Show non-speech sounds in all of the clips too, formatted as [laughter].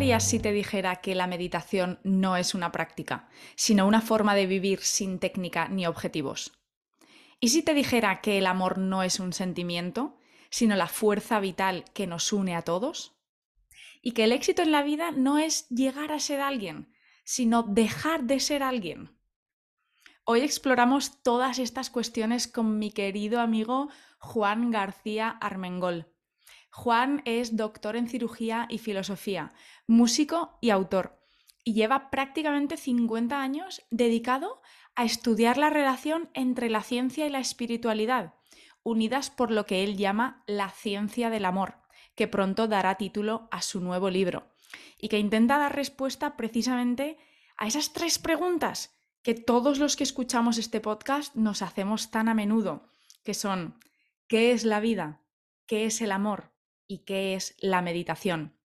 pensarías si te dijera que la meditación no es una práctica, sino una forma de vivir sin técnica ni objetivos? ¿Y si te dijera que el amor no es un sentimiento, sino la fuerza vital que nos une a todos? Y que el éxito en la vida no es llegar a ser alguien, sino dejar de ser alguien. Hoy exploramos todas estas cuestiones con mi querido amigo Juan García Armengol. Juan es doctor en cirugía y filosofía, músico y autor, y lleva prácticamente 50 años dedicado a estudiar la relación entre la ciencia y la espiritualidad, unidas por lo que él llama la ciencia del amor, que pronto dará título a su nuevo libro, y que intenta dar respuesta precisamente a esas tres preguntas que todos los que escuchamos este podcast nos hacemos tan a menudo, que son ¿qué es la vida? ¿Qué es el amor? Y qué es la meditación.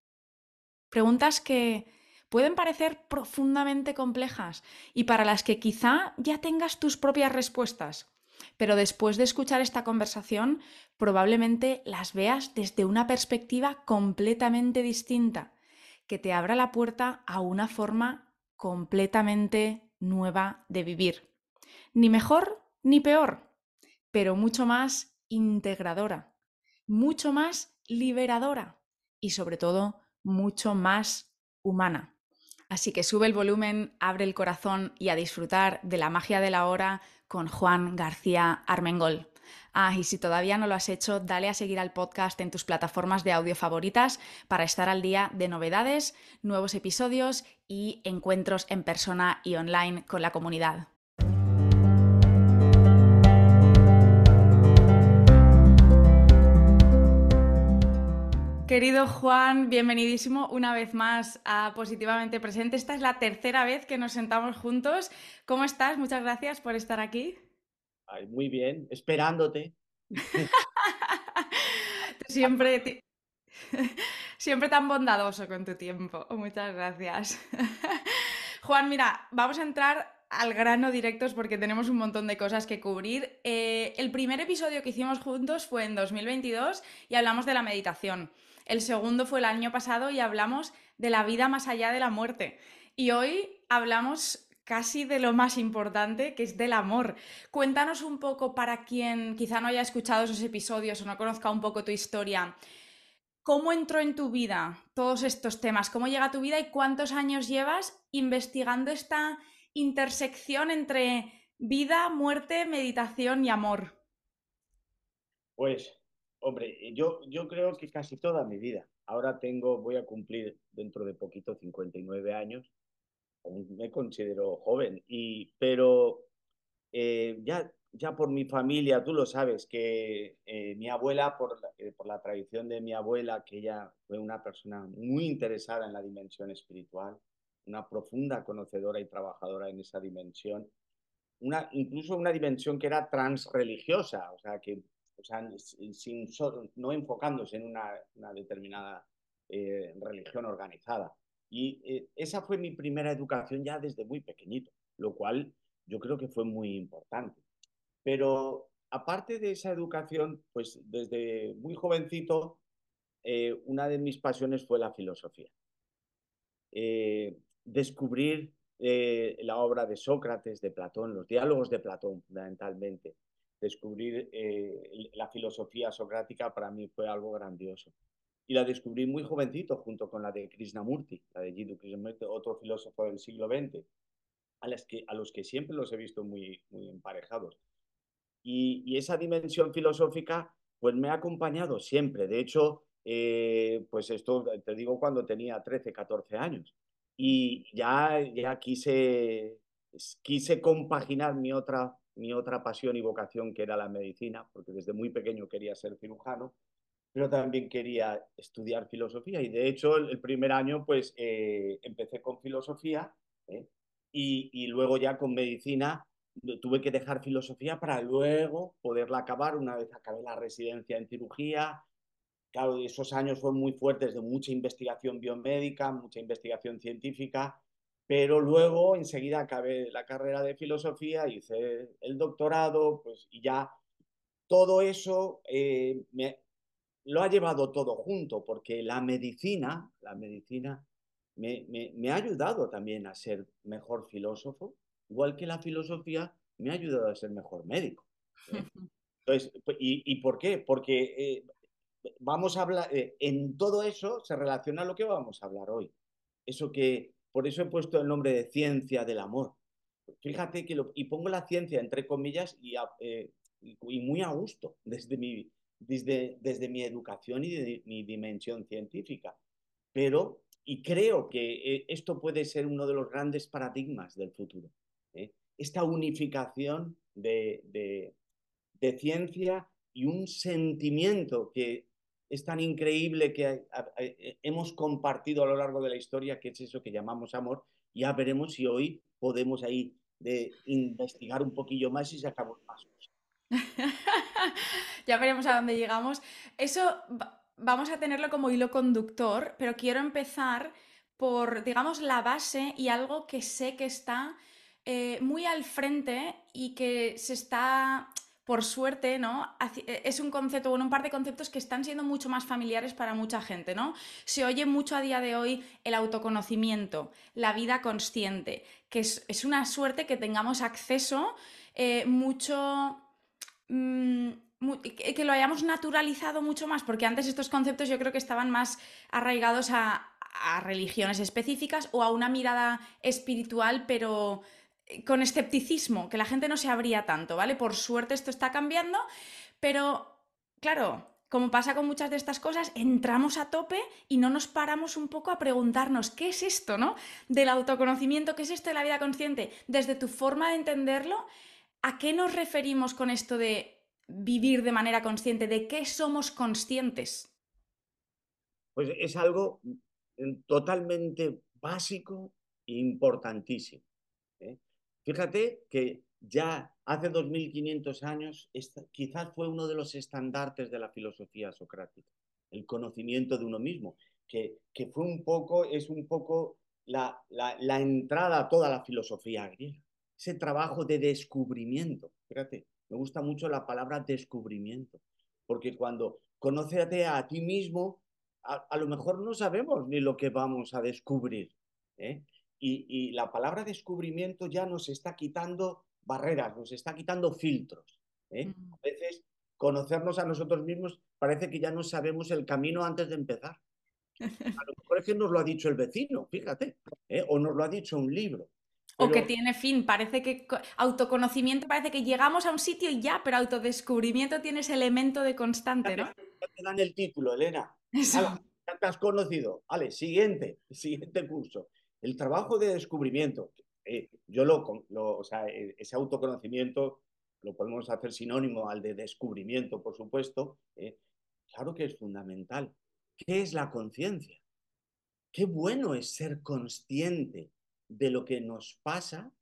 Preguntas que pueden parecer profundamente complejas y para las que quizá ya tengas tus propias respuestas, pero después de escuchar esta conversación probablemente las veas desde una perspectiva completamente distinta, que te abra la puerta a una forma completamente nueva de vivir. Ni mejor ni peor, pero mucho más integradora, mucho más liberadora y sobre todo mucho más humana. Así que sube el volumen, abre el corazón y a disfrutar de la magia de la hora con Juan García Armengol. Ah, y si todavía no lo has hecho, dale a seguir al podcast en tus plataformas de audio favoritas para estar al día de novedades, nuevos episodios y encuentros en persona y online con la comunidad. Querido Juan, bienvenidísimo una vez más a Positivamente Presente. Esta es la tercera vez que nos sentamos juntos. ¿Cómo estás? Muchas gracias por estar aquí. muy bien, esperándote. [laughs] siempre, [laughs] siempre tan bondadoso con tu tiempo. Muchas gracias. [laughs] Juan, mira, vamos a entrar al grano directos porque tenemos un montón de cosas que cubrir. Eh, el primer episodio que hicimos juntos fue en 2022 y hablamos de la meditación. El segundo fue el año pasado y hablamos de la vida más allá de la muerte. Y hoy hablamos casi de lo más importante, que es del amor. Cuéntanos un poco para quien quizá no haya escuchado esos episodios o no conozca un poco tu historia. ¿Cómo entró en tu vida todos estos temas? ¿Cómo llega a tu vida y cuántos años llevas investigando esta intersección entre vida, muerte, meditación y amor? Pues Hombre, eh, yo, yo creo que casi toda mi vida. Ahora tengo, voy a cumplir dentro de poquito 59 años. me considero joven, y, pero eh, ya, ya por mi familia, tú lo sabes, que eh, mi abuela, por la, por la tradición de mi abuela, que ella fue una persona muy interesada en la dimensión espiritual, una profunda conocedora y trabajadora en esa dimensión, una, incluso una dimensión que era transreligiosa, o sea, que o sea, sin, no enfocándose en una, determinada eh, religión organizada. Y eh, esa fue mi primera educación ya desde muy pequeñito, lo cual yo creo que fue muy importante. Pero aparte de esa educación, pues desde muy jovencito, eh, una de mis pasiones fue la filosofía. descubrir la obra de Sócrates, de Platón, los diálogos de Platón fundamentalmente, descubrir eh, la filosofía socrática para mí fue algo grandioso. Y la descubrí muy jovencito junto con la de Krishnamurti, la de Jiddu Krishnamurti, otro filósofo del siglo XX, a, las que, a los que siempre los he visto muy, muy emparejados. Y, esa dimensión filosófica pues me ha acompañado siempre. De hecho, eh, pues esto te digo cuando tenía 13, 14 años. Y ya, ya quise, quise compaginar mi otra mi otra pasión y vocación que era la medicina, porque desde muy pequeño quería ser cirujano, pero también quería estudiar filosofía y de hecho el, primer año pues eh, empecé con filosofía ¿eh? y, y, luego ya con medicina tuve que dejar filosofía para luego poderla acabar una vez acabé la residencia en cirugía. Claro, esos años fueron muy fuertes de mucha investigación biomédica, mucha investigación científica pero luego enseguida acabé la carrera de filosofía, hice el doctorado, pues y ya todo eso eh, me, lo ha llevado todo junto, porque la medicina, la medicina me, ha ayudado también a ser mejor filósofo, igual que la filosofía me ha ayudado a ser mejor médico. ¿eh? [laughs] Entonces, ¿y, por qué? Porque eh, vamos a hablar, eh, en todo eso se relaciona lo que vamos a hablar hoy. Eso que, por eso he puesto el nombre de ciencia del amor. Fíjate que lo, y pongo la ciencia entre comillas y, y muy a gusto desde mi, desde, desde mi educación y de mi dimensión científica. Pero y creo que eh, esto puede ser uno de los grandes paradigmas del futuro. ¿eh? Esta unificación de, ciencia y un sentimiento que es tan increíble que eh, hemos compartido a lo largo de la historia, que es eso que llamamos amor. Ya veremos si hoy podemos ahí de investigar un poquillo más y sacamos más [laughs] ya veremos a dónde llegamos. Eso vamos a tenerlo como hilo conductor, pero quiero empezar por, digamos, la base y algo que sé que está eh, muy al frente y que se está, por suerte, ¿no? Eh, es un concepto, bueno, un par de conceptos que están siendo mucho más familiares para mucha gente, ¿no? Se oye mucho a día de hoy el autoconocimiento, la vida consciente, que es, una suerte que tengamos acceso eh, mucho... Mm, que lo hayamos naturalizado mucho más, porque antes estos conceptos yo creo que estaban más arraigados a, religiones específicas o a una mirada espiritual, pero con escepticismo, que la gente no se abría tanto, ¿vale? Por suerte esto está cambiando, pero claro, como pasa con muchas de estas cosas, entramos a tope y no nos paramos un poco a preguntarnos qué es esto, ¿no? Del autoconocimiento, qué es esto de la vida consciente, desde tu forma de entenderlo, ¿a qué nos referimos con esto de vivir de manera consciente? ¿De qué somos conscientes? Pues es algo mm, totalmente básico e importantísimo. Fíjate que ya hace 2500 años quizás fue uno de los estandartes de la filosofía socrática, el conocimiento de uno mismo, que, que fue un poco, es un poco la, la entrada a toda la filosofía griega, ese trabajo de descubrimiento. Fíjate, me gusta mucho la palabra descubrimiento, porque cuando conócete a ti mismo, a, lo mejor no sabemos ni lo que vamos a descubrir. ¿eh? Y, la palabra descubrimiento ya nos está quitando barreras, nos está quitando filtros. ¿eh? Mm. A veces conocernos a nosotros mismos parece que ya no sabemos el camino antes de empezar. A lo mejor es que nos lo ha dicho el vecino, fíjate, ¿eh? o nos lo ha dicho un libro. O que tiene fin, parece que autoconocimiento parece que llegamos a un sitio y ya, pero autodescubrimiento tiene ese elemento de constante, ¿no? te dan el título, Elena. ya te has conocido. Vale, siguiente, [laughs] siguiente curso. El trabajo de descubrimiento. Eh, yo lo, o sea, e, ese autoconocimiento lo podemos hacer sinónimo al de descubrimiento, por supuesto. Eh, claro que es fundamental. ¿Qué es la conciencia? Qué bueno es ser consciente de lo que nos pasa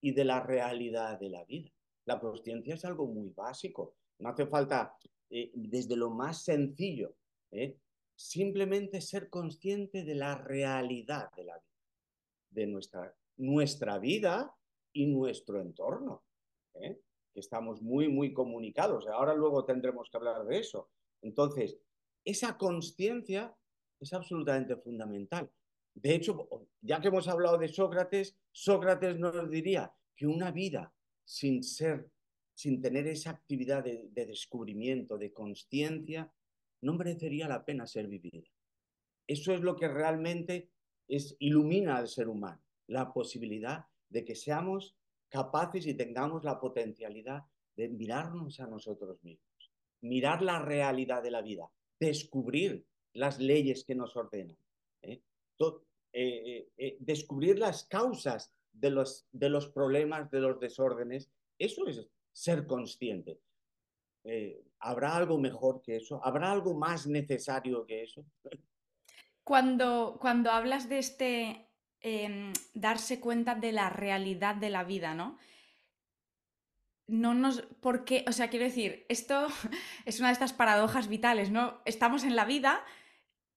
y de la realidad de la vida. La conciencia es algo muy básico. No hace falta, eh, desde lo más sencillo, simplemente ser consciente de la realidad de la vida, de nuestra, nuestra vida y nuestro entorno, ¿eh? que estamos muy, muy comunicados. Ahora luego tendremos que hablar de eso. Entonces, esa conciencia es absolutamente fundamental. De hecho, ya que hemos hablado de Sócrates, Sócrates nos diría que una vida sin ser, sin tener esa actividad de, descubrimiento, de conciencia, no merecería la pena ser vivida. Eso es lo que realmente es, ilumina al ser humano, la posibilidad de que seamos capaces y tengamos la potencialidad de mirarnos a nosotros mismos, mirar la realidad de la vida, descubrir las leyes que nos ordenan. ¿eh? Eh, eh, descubrir las causas de los, de los problemas, de los desórdenes, eso es ser consciente. ¿Habrá algo mejor que eso? ¿Habrá algo más necesario que eso? Cuando, cuando hablas de este em, darse cuenta de la realidad de la vida, ¿no? No nos. Porque, o sea, quiero decir, esto [laughs] es una de estas paradojas vitales, ¿no? Estamos en la vida,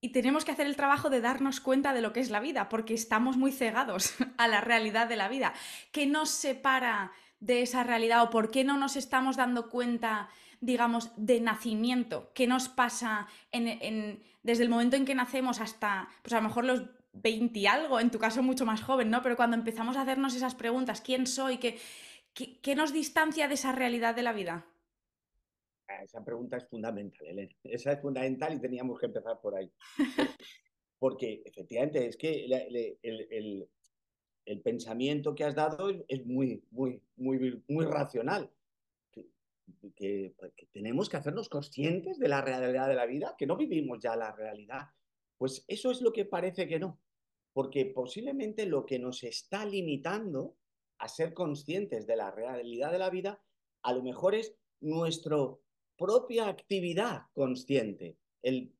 y tenemos que hacer el trabajo de darnos cuenta de lo que es la vida, porque estamos muy cegados [laughs] a la realidad de la vida. ¿Qué nos separa de esa realidad o por qué no nos estamos dando cuenta, digamos, de nacimiento? ¿Qué nos pasa desde el momento en que nacemos hasta, pues a lo mejor los 20 algo, en tu caso mucho más joven, ¿no? Pero cuando empezamos a hacernos esas preguntas, ¿quién soy? ¿Qué, qué, nos distancia de esa realidad de la vida? Ah, esa pregunta es fundamental, Elena. [laughs] Esa es fundamental y teníamos que empezar por ahí. Porque efectivamente es que el, el, pensamiento que has dado es muy, muy, muy, muy racional. Que, que, tenemos que hacernos conscientes de la realidad de la vida, que no vivimos ya la realidad. Pues eso es lo que parece que no porque posiblemente lo que nos está limitando a ser conscientes de la realidad de la vida, a lo mejor es nuestra propia actividad consciente, el,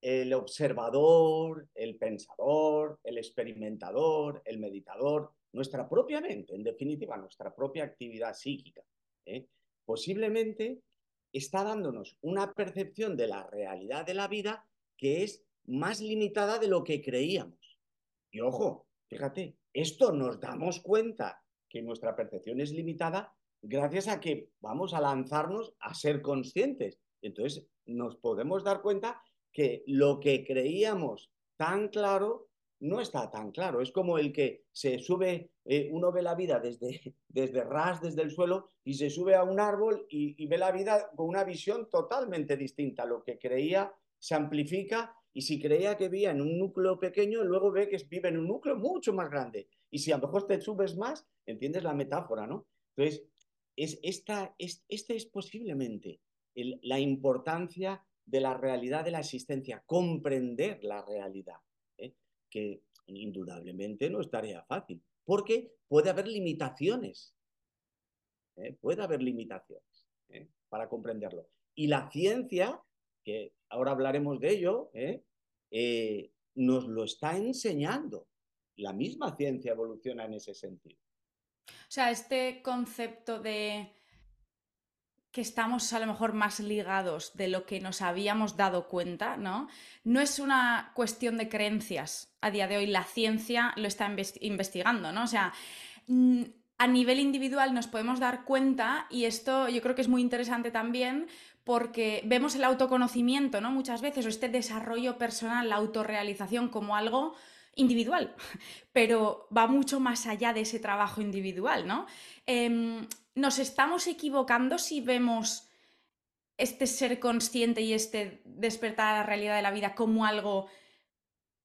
el observador, el pensador, el experimentador, el meditador, nuestra propia mente, en definitiva, nuestra propia actividad psíquica. ¿eh? Posiblemente está dándonos una percepción de la realidad de la vida que es más limitada de lo que creíamos. Y ojo, fíjate, esto nos damos cuenta que nuestra percepción es limitada gracias a que vamos a lanzarnos a ser conscientes. Entonces nos podemos dar cuenta que lo que creíamos tan claro no está tan claro. Es como el que se sube, eh, uno ve la vida desde, [laughs] desde ras, desde el suelo, y se sube a un árbol y, ve la vida con una visión totalmente distinta. Lo que creía se amplifica y si creía que vivía en un núcleo pequeño, luego ve que vive en un núcleo mucho más grande. Y si a lo mejor te subes más, entiendes la metáfora, ¿no? Entonces, es, esta, es, este es posiblemente la importancia de la realidad de la existencia, comprender la realidad. Que indudablemente no es tarea fácil, porque puede haber limitaciones, ¿eh? puede haber limitaciones ¿eh? para comprenderlo. Y la ciencia que ahora hablaremos de ello, ¿eh? Nos lo está enseñando. La misma ciencia evoluciona en ese sentido. O sea, este concepto de que estamos a lo mejor más ligados de lo que nos habíamos dado cuenta, ¿no? No es una cuestión de creencias. A día de hoy la ciencia lo está investigando, ¿no? O sea, mm, a nivel individual nos podemos dar cuenta, y esto yo creo que es muy interesante también, porque vemos el autoconocimiento, ¿no? Muchas veces, o este desarrollo personal, la autorrealización como algo individual, [laughs] pero va mucho más allá de ese trabajo individual, ¿no? Em, nos estamos equivocando si vemos este ser consciente y este despertar a la realidad de la vida como algo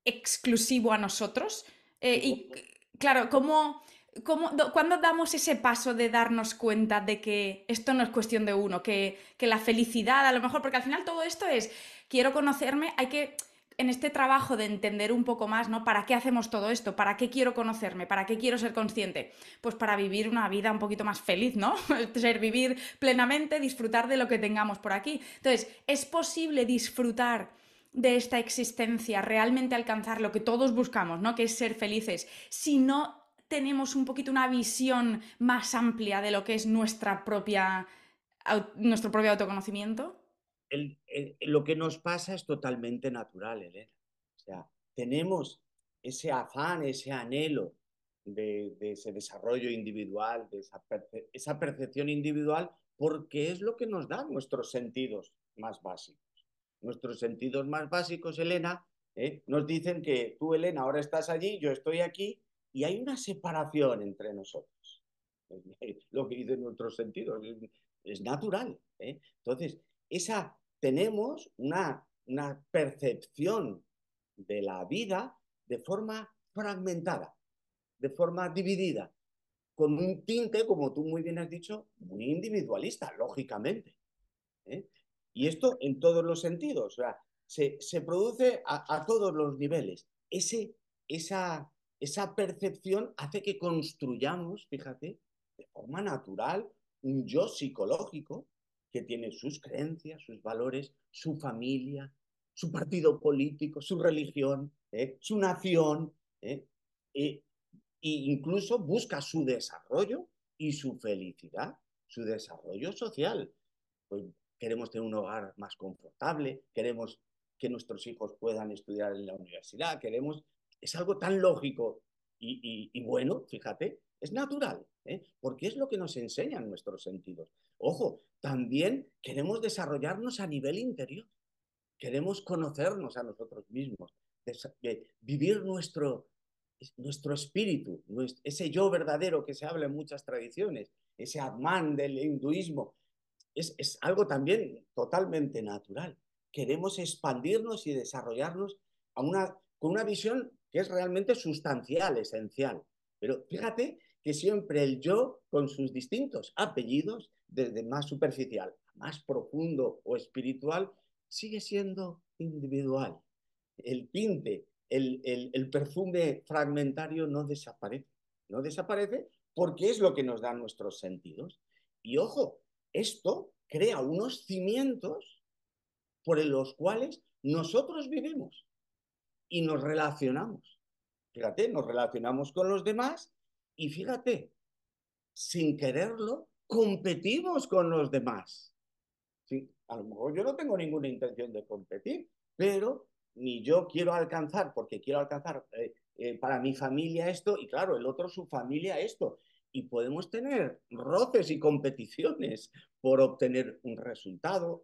exclusivo a nosotros. Eh, y claro, ¿cómo, ¿Cuándo damos ese paso de darnos cuenta de que esto no es cuestión de uno, que, la felicidad a lo mejor, porque al final todo esto es, quiero conocerme, hay que, en este trabajo de entender un poco más, ¿no? ¿Para qué hacemos todo esto? ¿Para qué quiero conocerme? ¿Para qué quiero ser consciente? Pues para vivir una vida un poquito más feliz, ¿no? [laughs] ser vivir plenamente, disfrutar de lo que tengamos por aquí. Entonces, ¿es posible disfrutar de esta existencia, realmente alcanzar lo que todos buscamos, ¿no? Que es ser felices, si no tenemos un poquito una visión más amplia de lo que es nuestra propia, nuestro propio autoconocimiento? Lo que nos pasa es totalmente natural, Elena. O sea, tenemos ese afán, ese anhelo de, ese desarrollo individual, de esa, percepción individual, porque es lo que nos da nuestros sentidos más básicos. Nuestros sentidos más básicos, Elena, ¿eh? nos dicen que tú, Elena, ahora estás allí, yo estoy aquí, y hay una separación entre nosotros. [laughs] Lo que dice nuestros sentidos es, natural. ¿eh? Entonces, esa, tenemos una, una percepción de la vida de forma fragmentada, de forma dividida, con un tinte, como tú muy bien has dicho, muy individualista, lógicamente. ¿eh? Y esto en todos los sentidos, se, se produce a, a, todos los niveles. Ese, esa, esa percepción hace que construyamos, fíjate, de forma natural, un yo psicológico que tiene sus creencias, sus valores, su familia, su partido político, su religión, ¿eh? su nación, ¿eh? e, incluso busca su desarrollo y su felicidad, su desarrollo social. Pues queremos tener un hogar más confortable, queremos que nuestros hijos puedan estudiar en la universidad, queremos es algo tan lógico y, bueno, fíjate, es natural, ¿eh? porque es lo que nos enseñan nuestros sentidos. Ojo, también queremos desarrollarnos a nivel interior, queremos conocernos a nosotros mismos, vivir nuestro, nuestro espíritu, ese yo verdadero que se habla en muchas tradiciones, ese Atman del hinduismo, es, es algo también totalmente natural. Queremos expandirnos y desarrollarnos una, con una visión que es realmente sustancial, esencial. Pero fíjate que siempre el yo, con sus distintos apellidos, desde más superficial más profundo o espiritual, sigue siendo individual. El pinte, el, el, perfume fragmentario no desaparece. No desaparece porque es lo que nos dan nuestros sentidos. Y ojo, esto crea unos cimientos por los cuales nosotros vivimos y nos relacionamos. Fíjate, nos relacionamos con los demás y fíjate, sin quererlo, competimos con los demás. ¿Sí? A lo mejor yo no tengo ninguna intención de competir, pero ni yo quiero alcanzar, porque quiero alcanzar eh, eh, para mi familia esto, y claro, el otro su familia esto. Y podemos tener roces y competiciones por obtener un resultado.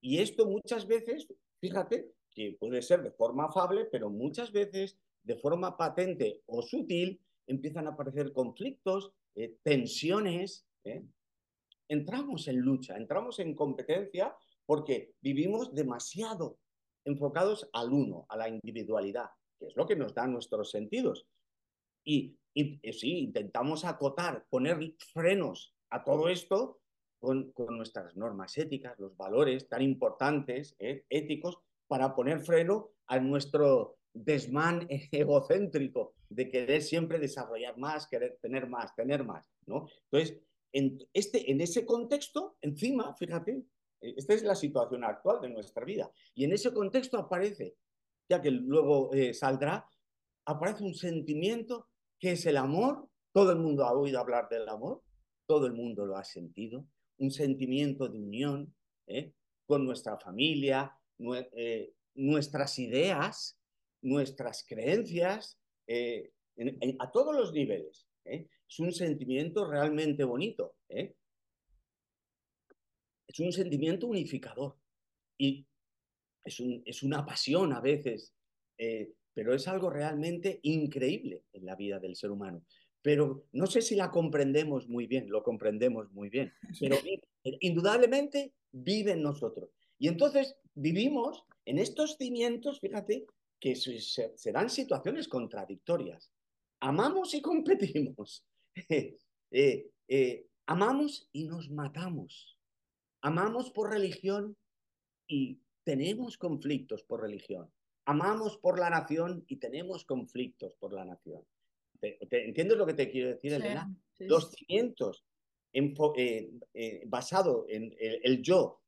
Y esto muchas veces, fíjate, que puede ser de forma afable, pero muchas veces de forma patente o sutil empiezan a aparecer conflictos, eh, tensiones, entramos en lucha, entramos en competencia porque vivimos demasiado enfocados al uno, a la individualidad, que es lo que nos da nuestros sentidos. Y, y, sí, intentamos acotar, poner frenos a todo esto con, nuestras normas éticas, los valores tan importantes, eh, éticos, para poner freno a nuestro desmán [laughs] egocéntrico de querer siempre desarrollar más, querer tener más, tener más, ¿no? Entonces, en, este, en ese contexto, encima, fíjate, eh, esta es la situación actual de nuestra vida, y en ese contexto aparece, ya que luego eh, saldrá, aparece un sentimiento que es el amor, todo el mundo ha oído hablar del amor, todo el mundo lo ha sentido, un sentimiento de unión ¿eh? con nuestra familia, nuestras ideas, nuestras creencias, a todos los niveles. Es un sentimiento realmente bonito. ¿eh? Es un sentimiento unificador. Y es, es una pasión a veces, eh, pero es algo realmente increíble en la vida del ser humano. Pero no sé si la comprendemos muy bien, lo comprendemos muy bien, [laughs] pero indudablemente vive en nosotros. Y entonces vivimos en estos cimientos, fíjate, que se, se dan situaciones contradictorias. Amamos y competimos. [laughs] Eh, eh, amamos y nos matamos. Amamos por religión y tenemos conflictos por religión. Amamos por la nación y tenemos conflictos por la nación. ¿Entiendes lo que te quiero decir, Elena? Los cimientos eh, basado en el yo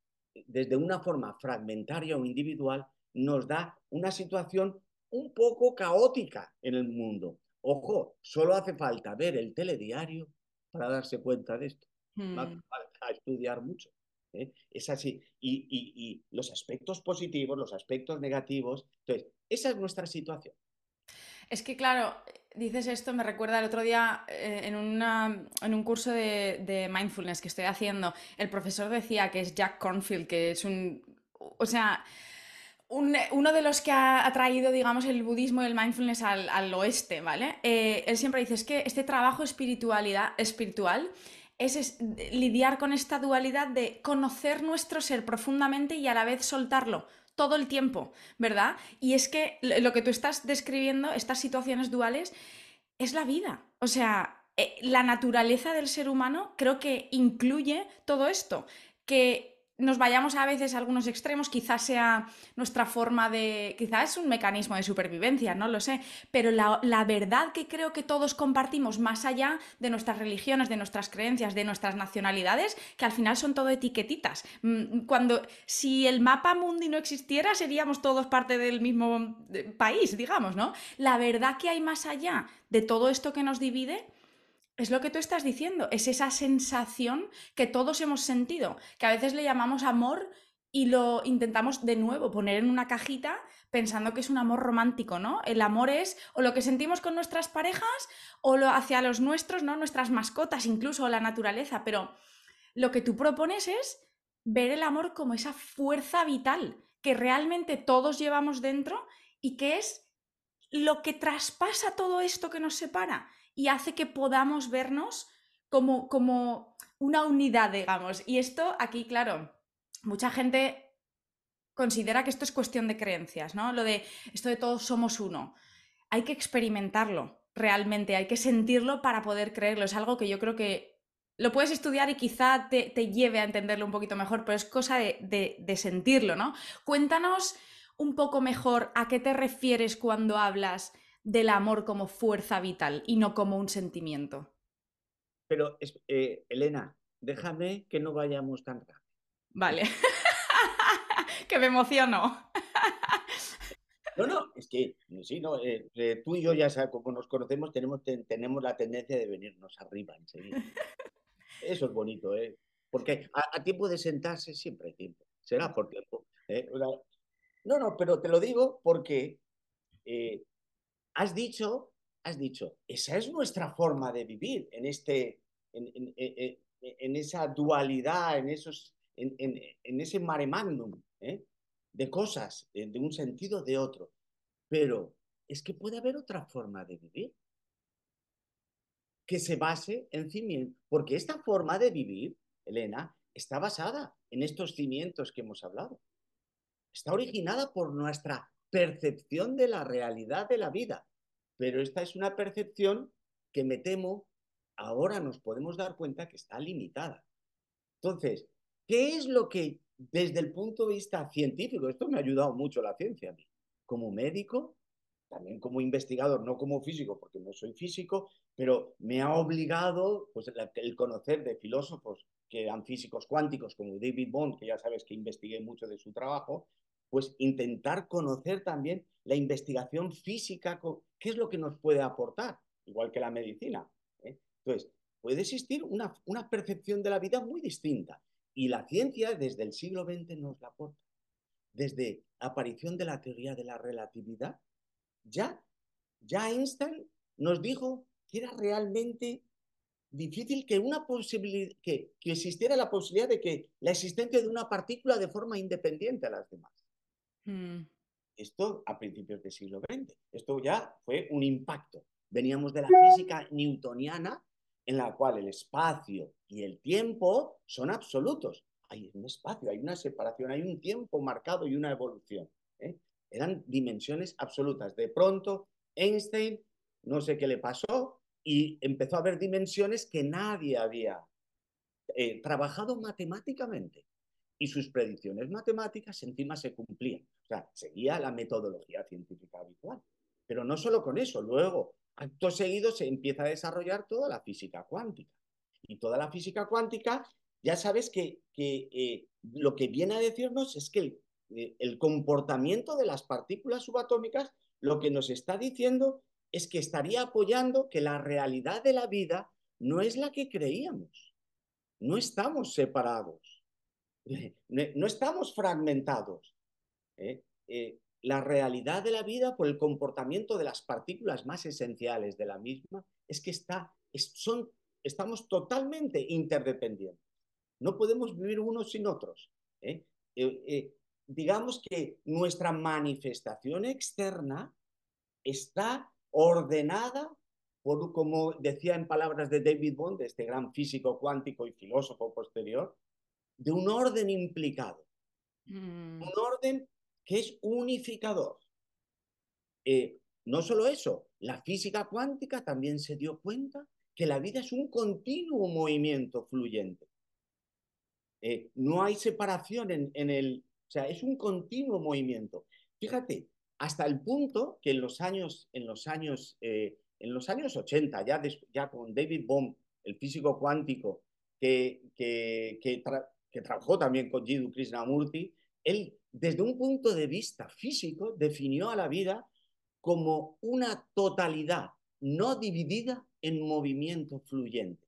desde una forma fragmentaria o individual nos da una situación un poco caótica en el mundo. Ojo, solo hace falta ver el telediario para darse cuenta de esto. Va hmm. a estudiar mucho. ¿eh? Es así. Y, los aspectos positivos, los aspectos negativos. Entonces, esa es nuestra situación. Es que, claro, dices esto, me recuerda el otro día eh, en, en, un curso de, de, mindfulness que estoy haciendo, el profesor decía que es Jack Cornfield, que es un... O sea, uno de los que ha, traído, digamos, el budismo y el mindfulness al, oeste, ¿vale? Eh, él siempre dice, es que este trabajo espiritualidad, espiritual es, lidiar con esta dualidad de conocer nuestro ser profundamente y a la vez soltarlo todo el tiempo, ¿verdad? Y es que lo que tú estás describiendo, estas situaciones duales, es la vida. O sea, eh, la naturaleza del ser humano creo que incluye todo esto, que nos vayamos a veces a algunos extremos, quizás sea nuestra forma de, quizás es un mecanismo de supervivencia, no lo sé, pero la, verdad que creo que todos compartimos más allá de nuestras religiones, de nuestras creencias, de nuestras nacionalidades, que al final son todo etiquetitas. Mm, cuando, si el mapa mundi no existiera, seríamos todos parte del mismo eh, país, digamos, ¿no? La verdad que hay más allá de todo esto que nos divide es lo que tú estás diciendo, es esa sensación que todos hemos sentido, que a veces le llamamos amor y lo intentamos de nuevo poner en una cajita pensando que es un amor romántico, ¿no? El amor es o lo que sentimos con nuestras parejas o lo hacia los nuestros, ¿no? Nuestras mascotas, incluso la naturaleza, pero lo que tú propones es ver el amor como esa fuerza vital que realmente todos llevamos dentro y que es lo que traspasa todo esto que nos separa y hace que podamos vernos como, como una unidad, digamos. Y esto aquí, claro, mucha gente considera que esto es cuestión de creencias, ¿no? Lo de esto de todos somos uno. Hay que experimentarlo realmente, hay que sentirlo para poder creerlo. Es algo que yo creo que lo puedes estudiar y quizá te, lleve a entenderlo un poquito mejor, pero es cosa de, de sentirlo, ¿no? Cuéntanos un poco mejor a qué te refieres cuando hablas del amor como fuerza vital y no como un sentimiento. Pero, eh, Elena, déjame que no vayamos tan rápido. Vale. [laughs] que me emociono. [laughs] no, no, es que sí, no, eh, eh, tú y yo ya como nos conocemos, tenemos, tenemos la tendencia de venirnos arriba enseguida. [laughs] Eso es bonito, ¿eh? Porque a, tiempo de sentarse siempre hay tiempo. Será por tiempo. No, no, pero te lo digo porque eh, has dicho, has dicho, esa es nuestra forma de vivir en este, en, esa dualidad, en esos, en, ese mare magnum ¿eh? de cosas, de un sentido de otro. Pero es que puede haber otra forma de vivir que se base en cimientos, porque esta forma de vivir, Elena, está basada en estos cimientos que hemos hablado está originada por nuestra percepción de la realidad de la vida. Pero esta es una percepción que me temo, ahora nos podemos dar cuenta que está limitada. Entonces, ¿qué es lo que desde el punto de vista científico, esto me ha ayudado mucho la ciencia a mí, como médico, también como investigador, no como físico, porque no soy físico, pero me ha obligado pues, el conocer de filósofos que eran físicos cuánticos, como David Bond, que ya sabes que investigué mucho de su trabajo, pues intentar conocer también la investigación física, qué es lo que nos puede aportar, igual que la medicina. ¿eh? Entonces, puede existir una, una percepción de la vida muy distinta y la ciencia desde el siglo XX nos la aporta. Desde la aparición de la teoría de la relatividad, ya, ya Einstein nos dijo que era realmente difícil que, una que, que existiera la posibilidad de que la existencia de una partícula de forma independiente a las demás. Mm. Esto a principios del siglo XX. Esto ya fue un impacto. Veníamos de la física newtoniana, en la cual el espacio y el tiempo son absolutos. Hay un espacio, hay una separación, hay un tiempo marcado y una evolución. ¿eh? Eran dimensiones absolutas. De pronto, Einstein, no sé qué le pasó, y empezó a haber dimensiones que nadie había eh, trabajado matemáticamente y sus predicciones matemáticas encima se cumplían. O sea, seguía la metodología científica habitual. Pero no solo con eso, luego, acto seguido, se empieza a desarrollar toda la física cuántica. Y toda la física cuántica, ya sabes que, eh, lo que viene a decirnos es que eh, el comportamiento de las partículas subatómicas lo que nos está diciendo es que estaría apoyando que la realidad de la vida no es la que creíamos. No estamos separados no estamos fragmentados. ¿eh? Eh, la realidad de la vida por el comportamiento de las partículas más esenciales de la misma es que está, son, estamos totalmente interdependientes. No podemos vivir unos sin otros. ¿eh? digamos que nuestra manifestación externa está ordenada por, como decía en palabras de David Bond, este gran físico cuántico y filósofo posterior, de un orden implicado. Mm. Un orden que es unificador. Eh, no solo eso, la física cuántica también se dio cuenta que la vida es un continuo movimiento fluyente. Eh, no hay separación en, el, o sea, es un continuo movimiento. Fíjate, hasta el punto que en los años, en los años, eh, en los años 80, ya, ya con David Bohm, el físico cuántico, que, que, que que trabajó también con Jiddu Krishnamurti, él desde un punto de vista físico definió a la vida como una totalidad no dividida en movimiento fluyente.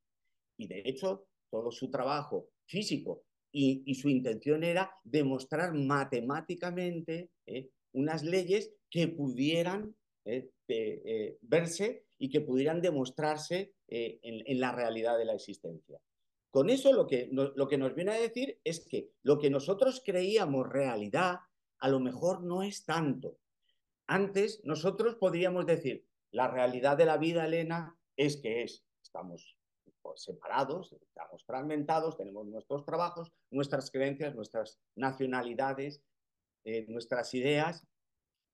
Y de hecho, todo su trabajo físico y, su intención era demostrar matemáticamente eh, unas leyes que pudieran eh, eh, verse y que pudieran demostrarse en la realidad de la existencia. Con eso lo que, lo que nos viene a decir es que lo que nosotros creíamos realidad a lo mejor no es tanto. Antes nosotros podríamos decir, la realidad de la vida, Elena, es que es, estamos pues, separados, estamos fragmentados, tenemos nuestros trabajos, nuestras creencias, nuestras nacionalidades, eh, nuestras ideas,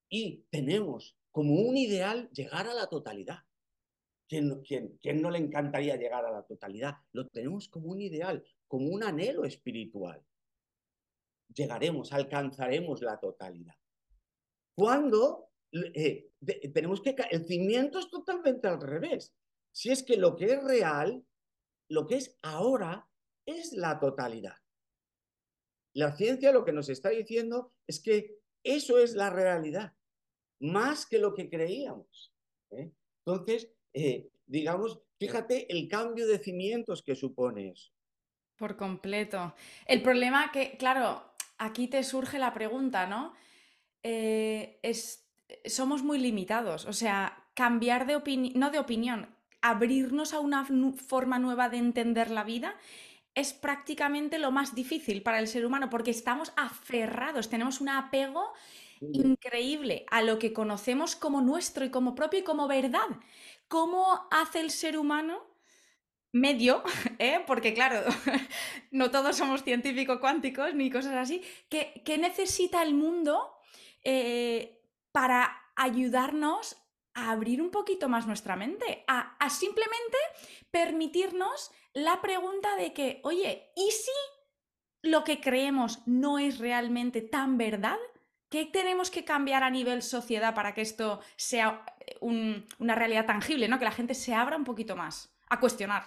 y tenemos como un ideal llegar a la totalidad. ¿Quién, quién no le encantaría llegar a la totalidad? Lo tenemos como un ideal, como un anhelo espiritual. Llegaremos, alcanzaremos la totalidad. Cuando eh, tenemos que... El cimiento es totalmente al revés. Si es que lo que es real, lo que es ahora, es la totalidad. La ciencia lo que nos está diciendo es que eso es la realidad, más que lo que creíamos. ¿eh? Entonces, eh, digamos, fíjate el cambio de cimientos que supone eso. Por completo. El problema que, claro, aquí te surge la pregunta, ¿no? es, somos muy limitados. O sea, cambiar de opinión, no de opinión, abrirnos a una forma nueva de entender la vida es prácticamente lo más difícil para el ser humano porque estamos aferrados, tenemos un apego increíble a lo que conocemos como nuestro y como propio y como verdad. ¿Cómo hace el ser humano medio, [laughs] ¿eh? porque claro, [laughs] no todos somos científicos cuánticos ni cosas así, ¿qué, necesita el mundo eh, para ayudarnos a abrir un poquito más nuestra mente, a, simplemente permitirnos la pregunta de que, oye, ¿y si lo que creemos no es realmente tan verdad? ¿Qué tenemos que cambiar a nivel sociedad para que esto sea eh, una realidad tangible, ¿no? Que la gente se abra un poquito más a cuestionar.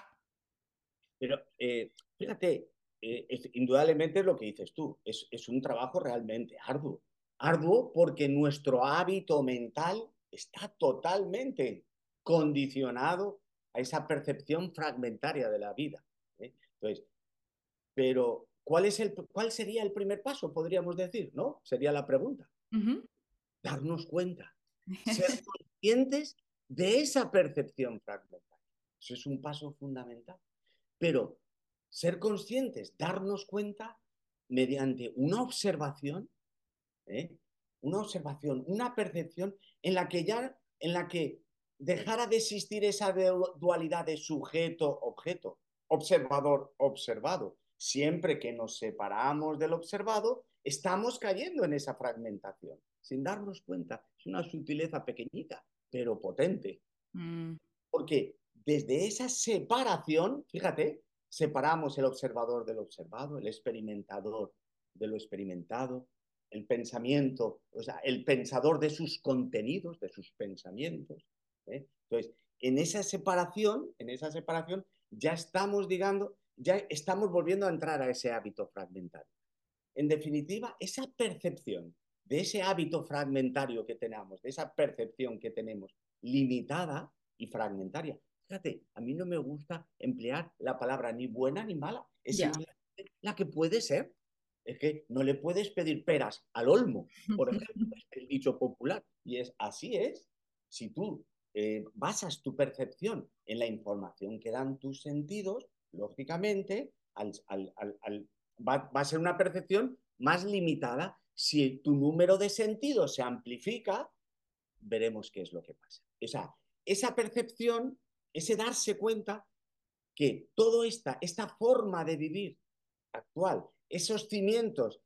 Pero eh, fíjate, eh, indudablemente es lo que dices tú, es, es un trabajo realmente arduo. Arduo porque nuestro hábito mental está totalmente condicionado a esa percepción fragmentaria de la vida. ¿eh? Entonces, pero ¿cuál, es el, ¿cuál sería el primer paso, podríamos decir? ¿No? Sería la pregunta. Darnos cuenta, ser [laughs] conscientes de esa percepción fragmentaria. Eso es un paso fundamental. Pero ser conscientes, darnos cuenta mediante una observación, ¿eh? una observación, una percepción en la que ya, en la que dejara de existir esa dualidad de sujeto-objeto, observador-observado. Siempre que nos separamos del observado, estamos cayendo en esa fragmentación, sin darnos cuenta. Es una sutileza pequeñita, pero potente. Mm. Porque desde esa separación, fíjate, separamos el observador del observado, el experimentador de lo experimentado, el pensamiento, o sea, el pensador de sus contenidos, de sus pensamientos. ¿eh? Entonces, en esa separación, en esa separación, ya estamos, digamos, ya estamos volviendo a entrar a ese hábito fragmentario. En definitiva, esa percepción de ese hábito fragmentario que tenemos, de esa percepción que tenemos limitada y fragmentaria. Fíjate, a mí no me gusta emplear la palabra ni buena ni mala, es la que puede ser es que no le puedes pedir peras al olmo, por [laughs] ejemplo, es el dicho popular. Y es así es. Si tú eh, basas tu percepción en la información que dan tus sentidos, lógicamente va, a ser una percepción más limitada. Si tu número de sentidos se amplifica, veremos qué es lo que pasa. O sea, esa percepción, ese darse cuenta que toda esta, esta forma de vivir actual esos cimientos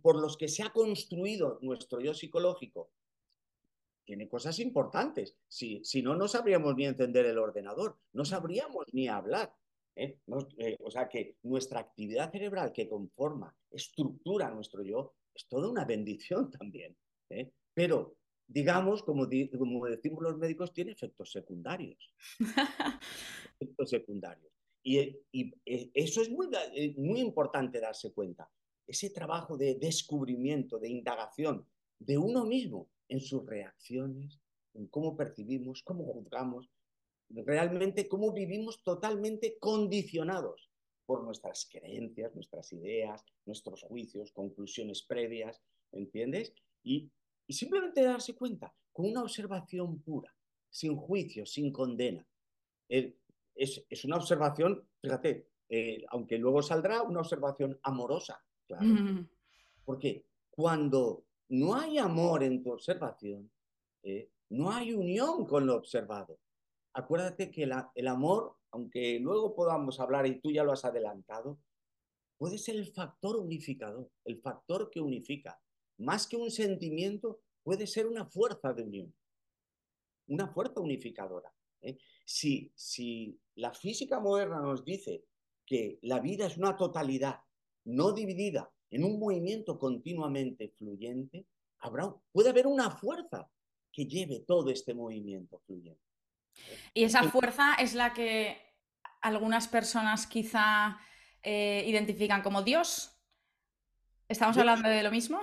por los que se ha construido nuestro yo psicológico, tiene cosas importantes. Si, si no, no sabríamos ni encender el ordenador, no sabríamos ni hablar. ¿Eh? Eh, o sea que nuestra actividad cerebral que conforma, estructura nuestro yo, es toda una bendición [laughs] también. ¿eh? Pero, digamos, como, como decimos los médicos, tiene efectos secundarios. [laughs] efectos secundarios. Y, eh, eso es muy, muy importante darse cuenta. Ese trabajo de descubrimiento, de indagación de uno mismo en sus reacciones, en cómo percibimos, cómo juzgamos, realmente cómo vivimos totalmente condicionados por nuestras creencias, nuestras ideas, nuestros juicios, conclusiones previas, ¿entiendes? Y, simplemente darse cuenta con una observación pura, sin juicio, sin condena es, una observación, fíjate, eh, aunque luego saldrá una observación amorosa, claro. Porque cuando no hay amor en tu observación, ¿eh? no hay unión con lo observado. Acuérdate que el amor, aunque luego podamos hablar y tú ya lo has adelantado, puede ser el factor unificador, el factor que unifica. Más que un sentimiento, puede ser una fuerza de unión, una fuerza unificadora. ¿eh? Si, si la física moderna nos dice que la vida es una totalidad no dividida en un movimiento continuamente fluyente, habrá, puede haber una fuerza que lleve todo este movimiento fluyente. Y esa fuerza es la que algunas personas quizá eh, identifican como Dios. ¿Estamos hablando de lo mismo?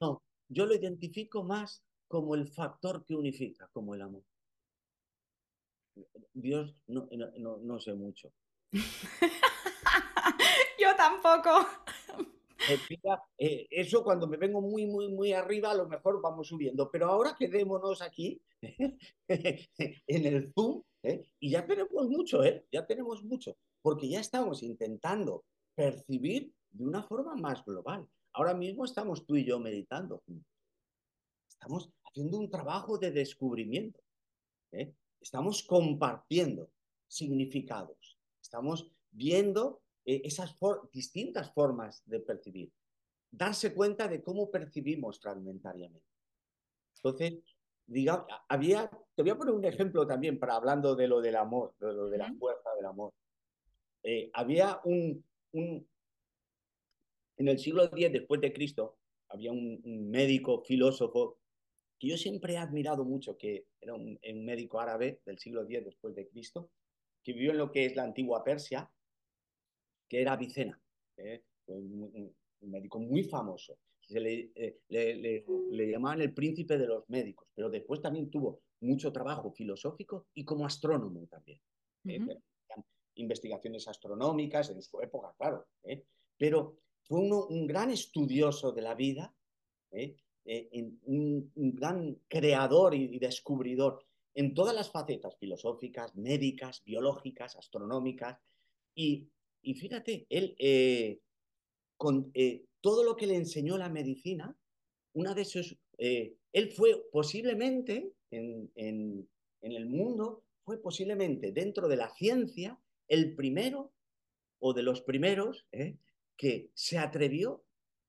No, yo lo identifico más como el factor que unifica, como el amor. Dios no, no sé mucho. [laughs] yo tampoco. Eh, eso cuando me vengo muy, muy, muy arriba, a lo mejor vamos subiendo. Pero ahora quedémonos aquí [laughs] en el Zoom ¿eh? y ya tenemos mucho, ¿eh? Ya tenemos mucho, porque ya estamos intentando percibir de una forma más global. Ahora mismo estamos tú y yo meditando Estamos haciendo un trabajo de descubrimiento. ¿eh? Estamos compartiendo significados. Estamos viendo eh, esas distintas formas de percibir. Darse cuenta de cómo percibimos fragmentariamente. Entonces, diga, había, te voy a poner un ejemplo también para hablando de lo del amor, de lo de la fuerza del amor. Eh, había un, un, en el siglo X después de Cristo, había un, médico, filósofo, que yo siempre he admirado mucho, que era un, un médico árabe del siglo X después de Cristo, que vivió en lo que es la antigua Persia, que era Avicena, ¿eh? un, médico muy famoso. Se le, eh, le, llamaban el príncipe de los médicos, pero después también tuvo mucho trabajo filosófico y como astrónomo también. ¿eh? investigaciones astronómicas en su época, claro. Pero fue uno, un gran estudioso de la vida, un, un, gran creador y descubridor en todas las facetas filosóficas, médicas, biológicas, astronómicas, y y fíjate, él, eh, con eh, todo lo que le enseñó la medicina, una de sus, eh, él fue posiblemente en, en, el mundo, fue posiblemente dentro de la ciencia el primero o de los primeros que se atrevió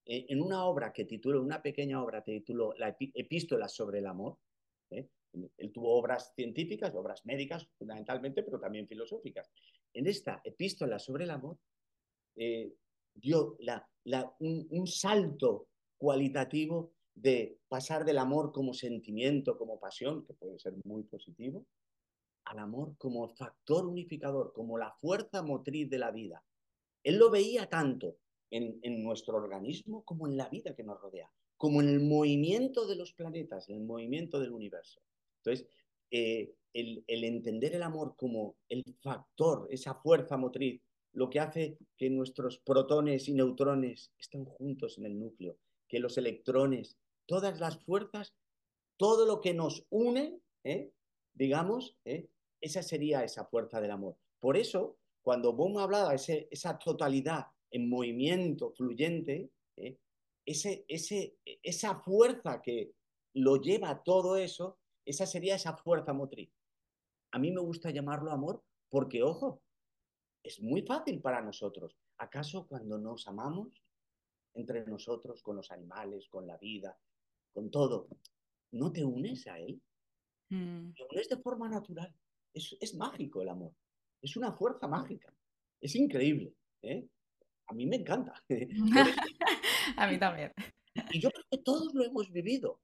en una obra que tituló, una pequeña obra que tituló La epístola sobre el amor. Él tuvo obras científicas, obras médicas fundamentalmente, pero también filosóficas en esta epístola sobre el amor, eh, dio un, salto cualitativo de pasar del amor como sentimiento, como pasión, que puede ser muy positivo, al amor como factor unificador, como la fuerza motriz de la vida. Él lo veía tanto en, nuestro organismo como en la vida que nos rodea, como en el movimiento de los planetas, en el movimiento del universo. Entonces, eh, el, entender el amor como el factor, esa fuerza motriz, lo que hace que nuestros protones y neutrones estén juntos en el núcleo, que los electrones, todas las fuerzas, todo lo que nos une, ¿eh? digamos, ¿eh? esa sería esa fuerza del amor. Por eso, cuando Bohm hablaba esa totalidad en movimiento fluyente, ¿eh? esa fuerza que lo lleva todo eso, esa sería esa fuerza motriz. A mí me gusta llamarlo amor porque, ojo, es muy fácil para nosotros. ¿Acaso cuando nos amamos entre nosotros, con los animales, con la vida, con todo, no te unes a él? Mm. Te unes de forma natural. Es, es, mágico el amor. Es una fuerza mágica. Es increíble. ¿eh? A mí me encanta. [laughs] [laughs] a mí también. Y yo creo que todos lo hemos vivido.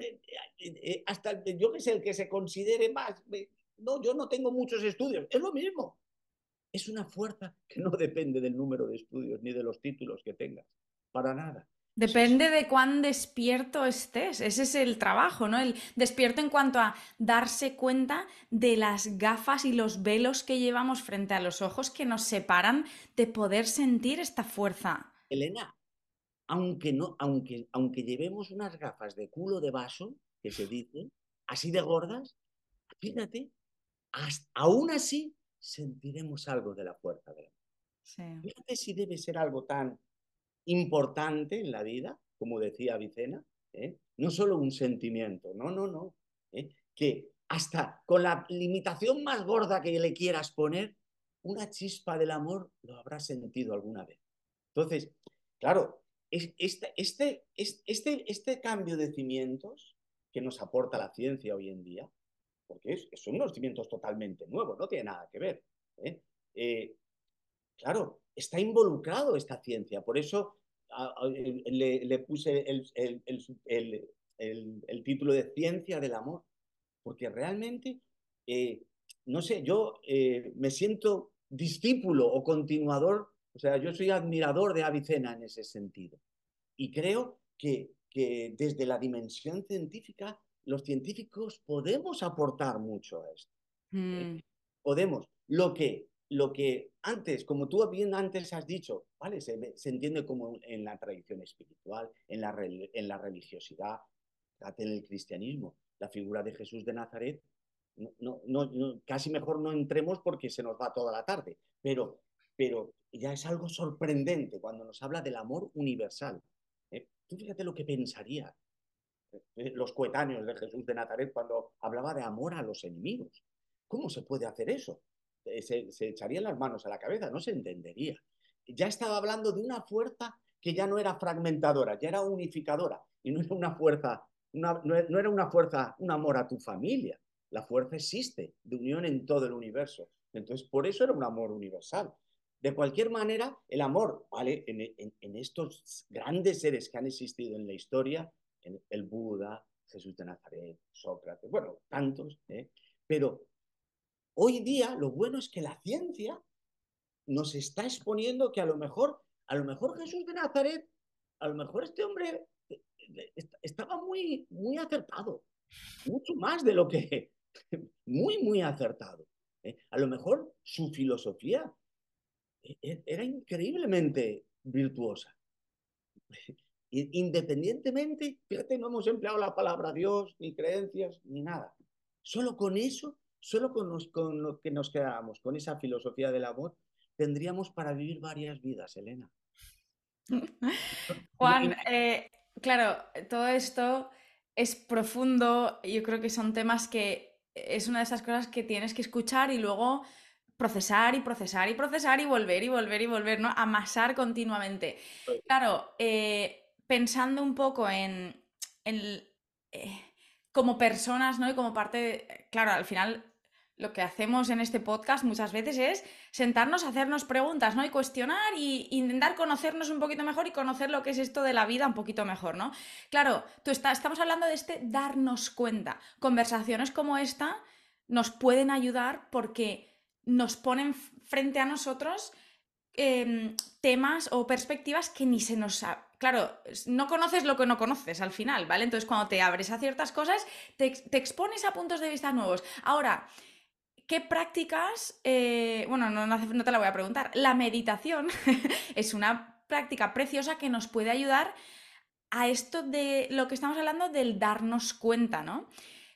Eh, eh, hasta yo que sé, el que se considere más, no, yo no tengo muchos estudios, es lo mismo. Es una fuerza que no depende del número de estudios ni de los títulos que tengas, para nada. Depende de cuán despierto estés. Ese es el trabajo, ¿no? El despierto en cuanto a darse cuenta de las gafas y los velos que llevamos frente a los ojos que nos separan de poder sentir esta fuerza. Elena, aunque, no, aunque, aunque llevemos unas gafas de culo de vaso, que se dice, así de gordas, fíjate, aún así sentiremos algo de la fuerza de la Fíjate si debe ser algo tan importante en la vida, como decía Vicena, ¿eh? no solo un sentimiento, no, no, no. ¿eh? que hasta con la limitación más gorda que le quieras poner, una chispa del amor lo habrás sentido alguna vez. Entonces, claro, este, este, este, este cambio de cimientos que nos aporta la ciencia hoy en día, porque son unos cimientos totalmente nuevos, no tiene nada que ver. ¿eh? Eh, claro, está involucrado esta ciencia, por eso le, puse el, título de Ciencia del Amor, porque realmente, eh, no sé, yo me siento discípulo o continuador, o sea, yo soy admirador de Avicena en ese sentido. Y creo que, que desde la dimensión científica, los científicos podemos aportar mucho a esto. Mm. Podemos. Lo que, lo que antes, como tú bien antes has dicho, ¿vale? Se, entiende como en la tradición espiritual, en la, en la religiosidad, en el cristianismo. La figura de Jesús de Nazaret no, no, casi mejor no entremos porque se nos va toda la tarde, pero, pero ya es algo sorprendente cuando nos habla del amor universal. ¿eh? Tú fíjate lo que pensaría eh, los coetáneos de Jesús de Nazaret cuando hablaba de amor a los enemigos. ¿Cómo se puede hacer eso? Eh, se, echarían las manos a la cabeza, no se entendería. Ya estaba hablando de una fuerza que ya no era fragmentadora, ya era unificadora y no era una fuerza, no era una fuerza, un amor a tu familia, la fuerza existe de unión en todo el universo. Entonces, por eso era un amor universal. De cualquier manera, el amor, ¿vale? En, estos grandes seres que han existido en la historia, el Buda, Jesús de Nazaret, Sócrates, bueno, tantos, ¿eh? pero hoy día lo bueno es que la ciencia nos está exponiendo que a lo mejor, a lo mejor Jesús de Nazaret, a lo mejor este hombre eh, eh, estaba muy, muy acertado, mucho más de lo que [laughs] muy, muy acertado. ¿eh? A lo mejor su filosofía e, era increíblemente virtuosa. [laughs] Independientemente, fíjate, no hemos empleado la palabra Dios, ni creencias, ni nada. Solo con eso, solo con, con lo que nos quedáramos, con esa filosofía del amor, tendríamos para vivir varias vidas, Elena. [laughs] Juan, eh, claro, todo esto es profundo. Yo creo que son temas que es una de esas cosas que tienes que escuchar y luego procesar y procesar y procesar y volver y volver y volver, ¿no? Amasar continuamente. Claro, eh, pensando un poco en, en eh, como personas, ¿no? Y como parte, de, claro, al final lo que hacemos en este podcast muchas veces es sentarnos hacernos preguntas, ¿no? Y cuestionar y intentar conocernos un poquito mejor y conocer lo que es esto de la vida un poquito mejor, ¿no? Claro, tú estamos hablando de este darnos cuenta. Conversaciones como esta nos pueden ayudar porque nos ponen frente a nosotros em, temas o perspectivas que ni se nos... Claro, no conoces lo que no conoces al final, ¿vale? Entonces cuando te abres a ciertas cosas, te, expones a puntos de vista nuevos. Ahora, ¿Qué prácticas? Eh, bueno, no, te la voy a preguntar. La meditación [laughs] es una práctica preciosa que nos puede ayudar a esto de lo que estamos hablando del darnos cuenta, ¿no?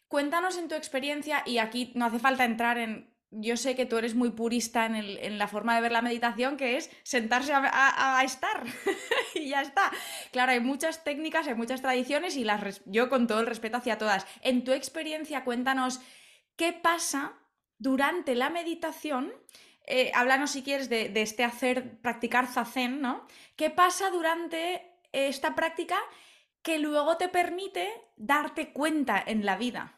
Cuéntanos en tu experiencia, y aquí no hace falta entrar en. Yo sé que tú eres muy purista en, la forma de ver la meditación, que es sentarse a, estar [laughs] y ya está. Claro, hay muchas técnicas, hay muchas tradiciones y las yo con todo el respeto hacia todas. En tu experiencia, cuéntanos qué pasa durante la meditación, eh, háblanos si quieres de, este hacer, practicar zazen, ¿no? ¿Qué pasa durante esta práctica que luego te permite darte cuenta en la vida?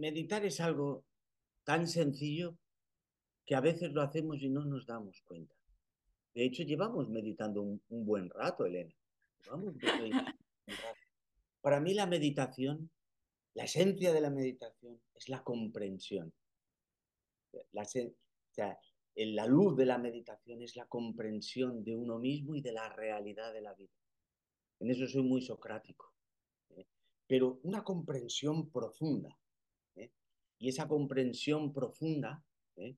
Meditar es algo tan sencillo que a veces lo hacemos y no nos damos cuenta. De hecho, llevamos meditando un, buen rato, Elena. Para mí la meditación la esencia de la meditación es la comprensión. La, la luz de la meditación es la comprensión de uno mismo y de la realidad de la vida. En eso soy muy socrático. ¿eh? Pero una comprensión profunda. Y esa comprensión profunda, ¿eh?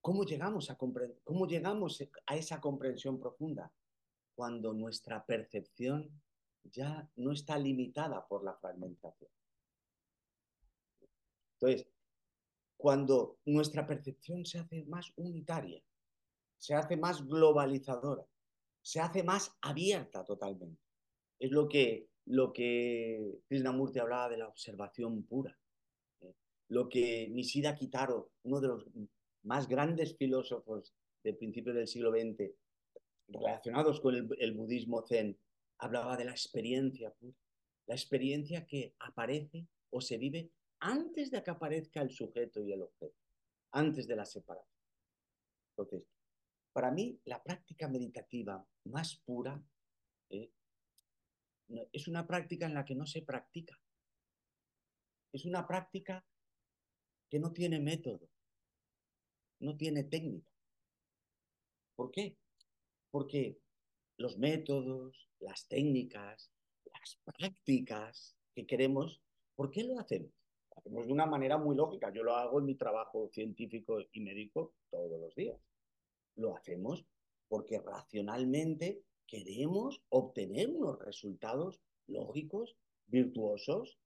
¿cómo, llegamos a ¿cómo llegamos a esa comprensión profunda? Cuando nuestra percepción ya no está limitada por la fragmentación. Entonces, cuando nuestra percepción se hace más unitaria, se hace más globalizadora, se hace más abierta totalmente, es lo que lo que hablaba de la observación pura. Lo que Nishida Kitaro, uno de los más grandes filósofos del principio del siglo XX, relacionados con el, budismo zen, hablaba de la experiencia pura, la experiencia que aparece o se vive antes de que aparezca el sujeto y el objeto, antes de la separación. Entonces, para mí, la práctica meditativa más pura ¿eh? es una práctica en la que no se practica. Es una práctica que no tiene método, no tiene técnica. ¿Por qué? Porque los métodos, las técnicas, las prácticas que queremos, ¿por qué lo hacemos? Lo hacemos de una manera muy lógica. Yo lo hago en mi trabajo científico y médico todos los días. Lo hacemos porque racionalmente queremos obtener unos resultados lógicos, virtuosos,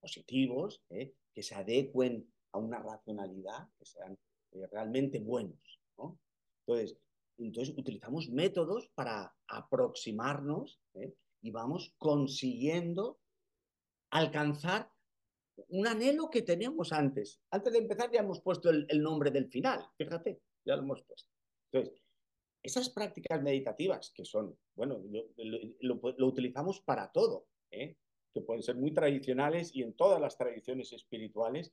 positivos, ¿eh? que se adecuen a una racionalidad, que sean eh, realmente buenos. Entonces, entonces, utilizamos métodos para aproximarnos ¿eh? y vamos consiguiendo alcanzar un anhelo que teníamos antes. Antes de empezar ya hemos puesto el, nombre del final, fíjate, ya lo hemos puesto. Entonces, esas prácticas meditativas que son, bueno, lo, utilizamos para todo, ¿eh? que pueden ser muy tradicionales y en todas las tradiciones espirituales,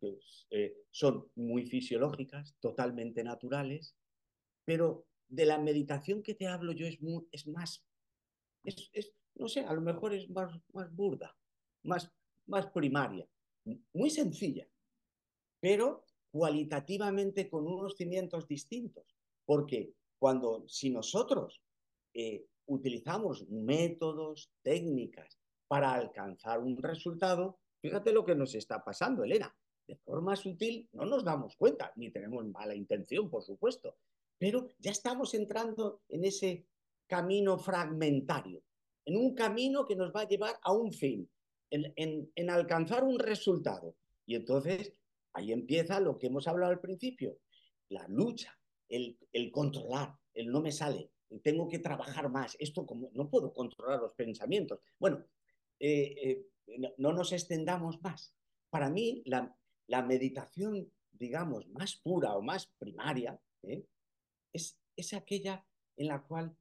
que eh, son muy fisiológicas, totalmente naturales, pero de la meditación que te hablo yo es, es más, es, no sé, a lo mejor es más, más burda, más, más primaria, muy sencilla, pero cualitativamente con unos cimientos distintos. Porque cuando, si nosotros eh, utilizamos métodos, técnicas para alcanzar un resultado, fíjate lo que nos está pasando, Elena. De forma sutil no nos damos cuenta, ni tenemos mala intención, por supuesto, pero ya estamos entrando en ese camino fragmentario, en un camino que nos va a llevar a un fin, en, alcanzar un resultado. Y entonces ahí empieza lo que hemos hablado al principio, la lucha, el, controlar, el no me sale, tengo que trabajar más, esto como no puedo controlar los pensamientos. Bueno, eh, eh, no, nos extendamos más. Para mí, la, meditación, digamos, más pura o más primaria, ¿eh? es, aquella en la cual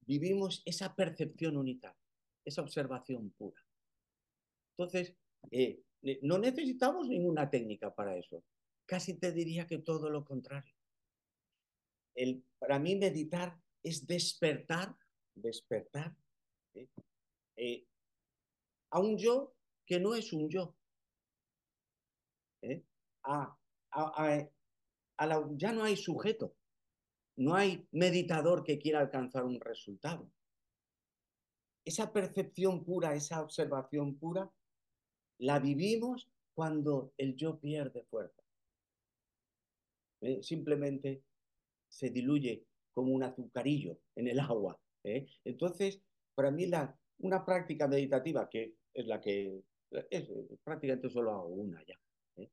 vivimos esa percepción unitaria, esa observación pura. Entonces, eh, no necesitamos ninguna técnica para eso. Casi te diría que todo lo contrario. El, para mí meditar es despertar, despertar. Eh, a un yo que no es un yo. Ya no hay sujeto, no hay meditador que quiera alcanzar un resultado. Esa percepción pura, esa observación pura, la vivimos cuando el yo pierde fuerza. ¿Eh? Simplemente se diluye como un azucarillo en el agua. ¿eh? Entonces, para mí la, una práctica meditativa, que es la que prácticamente solo hago una ya, ¿eh?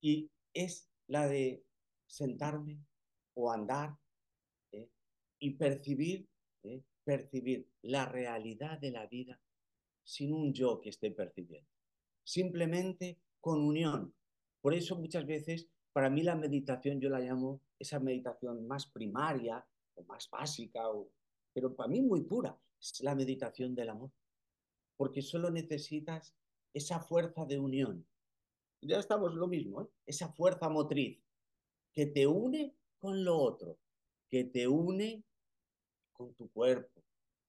y es la de sentarme, o andar ¿eh? y percibir, ¿eh? percibir la realidad de la vida sin un yo que esté percibiendo. Simplemente con unión. Por eso muchas veces, para mí la meditación yo la llamo esa meditación más primaria o más básica, o, pero para mí muy pura, es la meditación del amor. Porque solo necesitas esa fuerza de unión. Ya estamos lo mismo, ¿eh? esa fuerza motriz que te une con lo otro, que te une con tu cuerpo,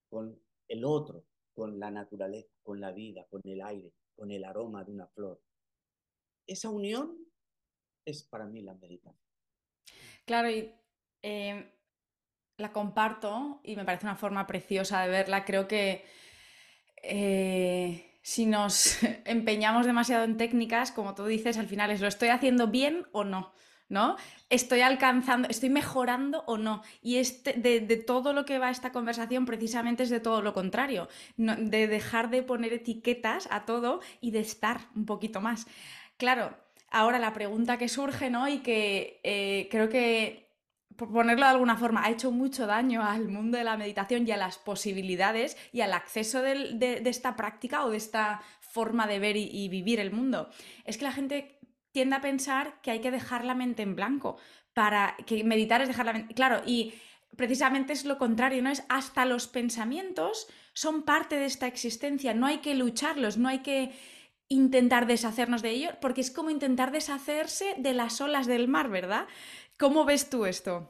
con el otro, con la naturaleza, con la vida, con el aire, con el aroma de una flor. Esa unión es para mí la meditación. Claro, y eh, la comparto y me parece una forma preciosa de verla. Creo que eh, si nos [laughs] empeñamos demasiado en técnicas, como tú dices, al final es lo estoy haciendo bien o no. ¿no? Estoy alcanzando, estoy mejorando o no. Y este, de, todo lo que va esta conversación precisamente es de todo lo contrario, de dejar de poner etiquetas a todo y de estar un poquito más. Claro, ahora la pregunta que surge, ¿no? Y que eh, creo que por ponerlo de alguna forma, ha hecho mucho daño al mundo de la meditación y a las posibilidades y al acceso de, esta práctica o de esta forma de ver y, vivir el mundo. Es que la gente tiende a pensar que hay que dejar la mente en blanco, para que meditar es dejar la mente... Claro, y precisamente es lo contrario, ¿no? Es hasta los pensamientos son parte de esta existencia, no hay que lucharlos, no hay que intentar deshacernos de ellos, porque es como intentar deshacerse de las olas del mar, ¿verdad? ¿Cómo ves tú esto?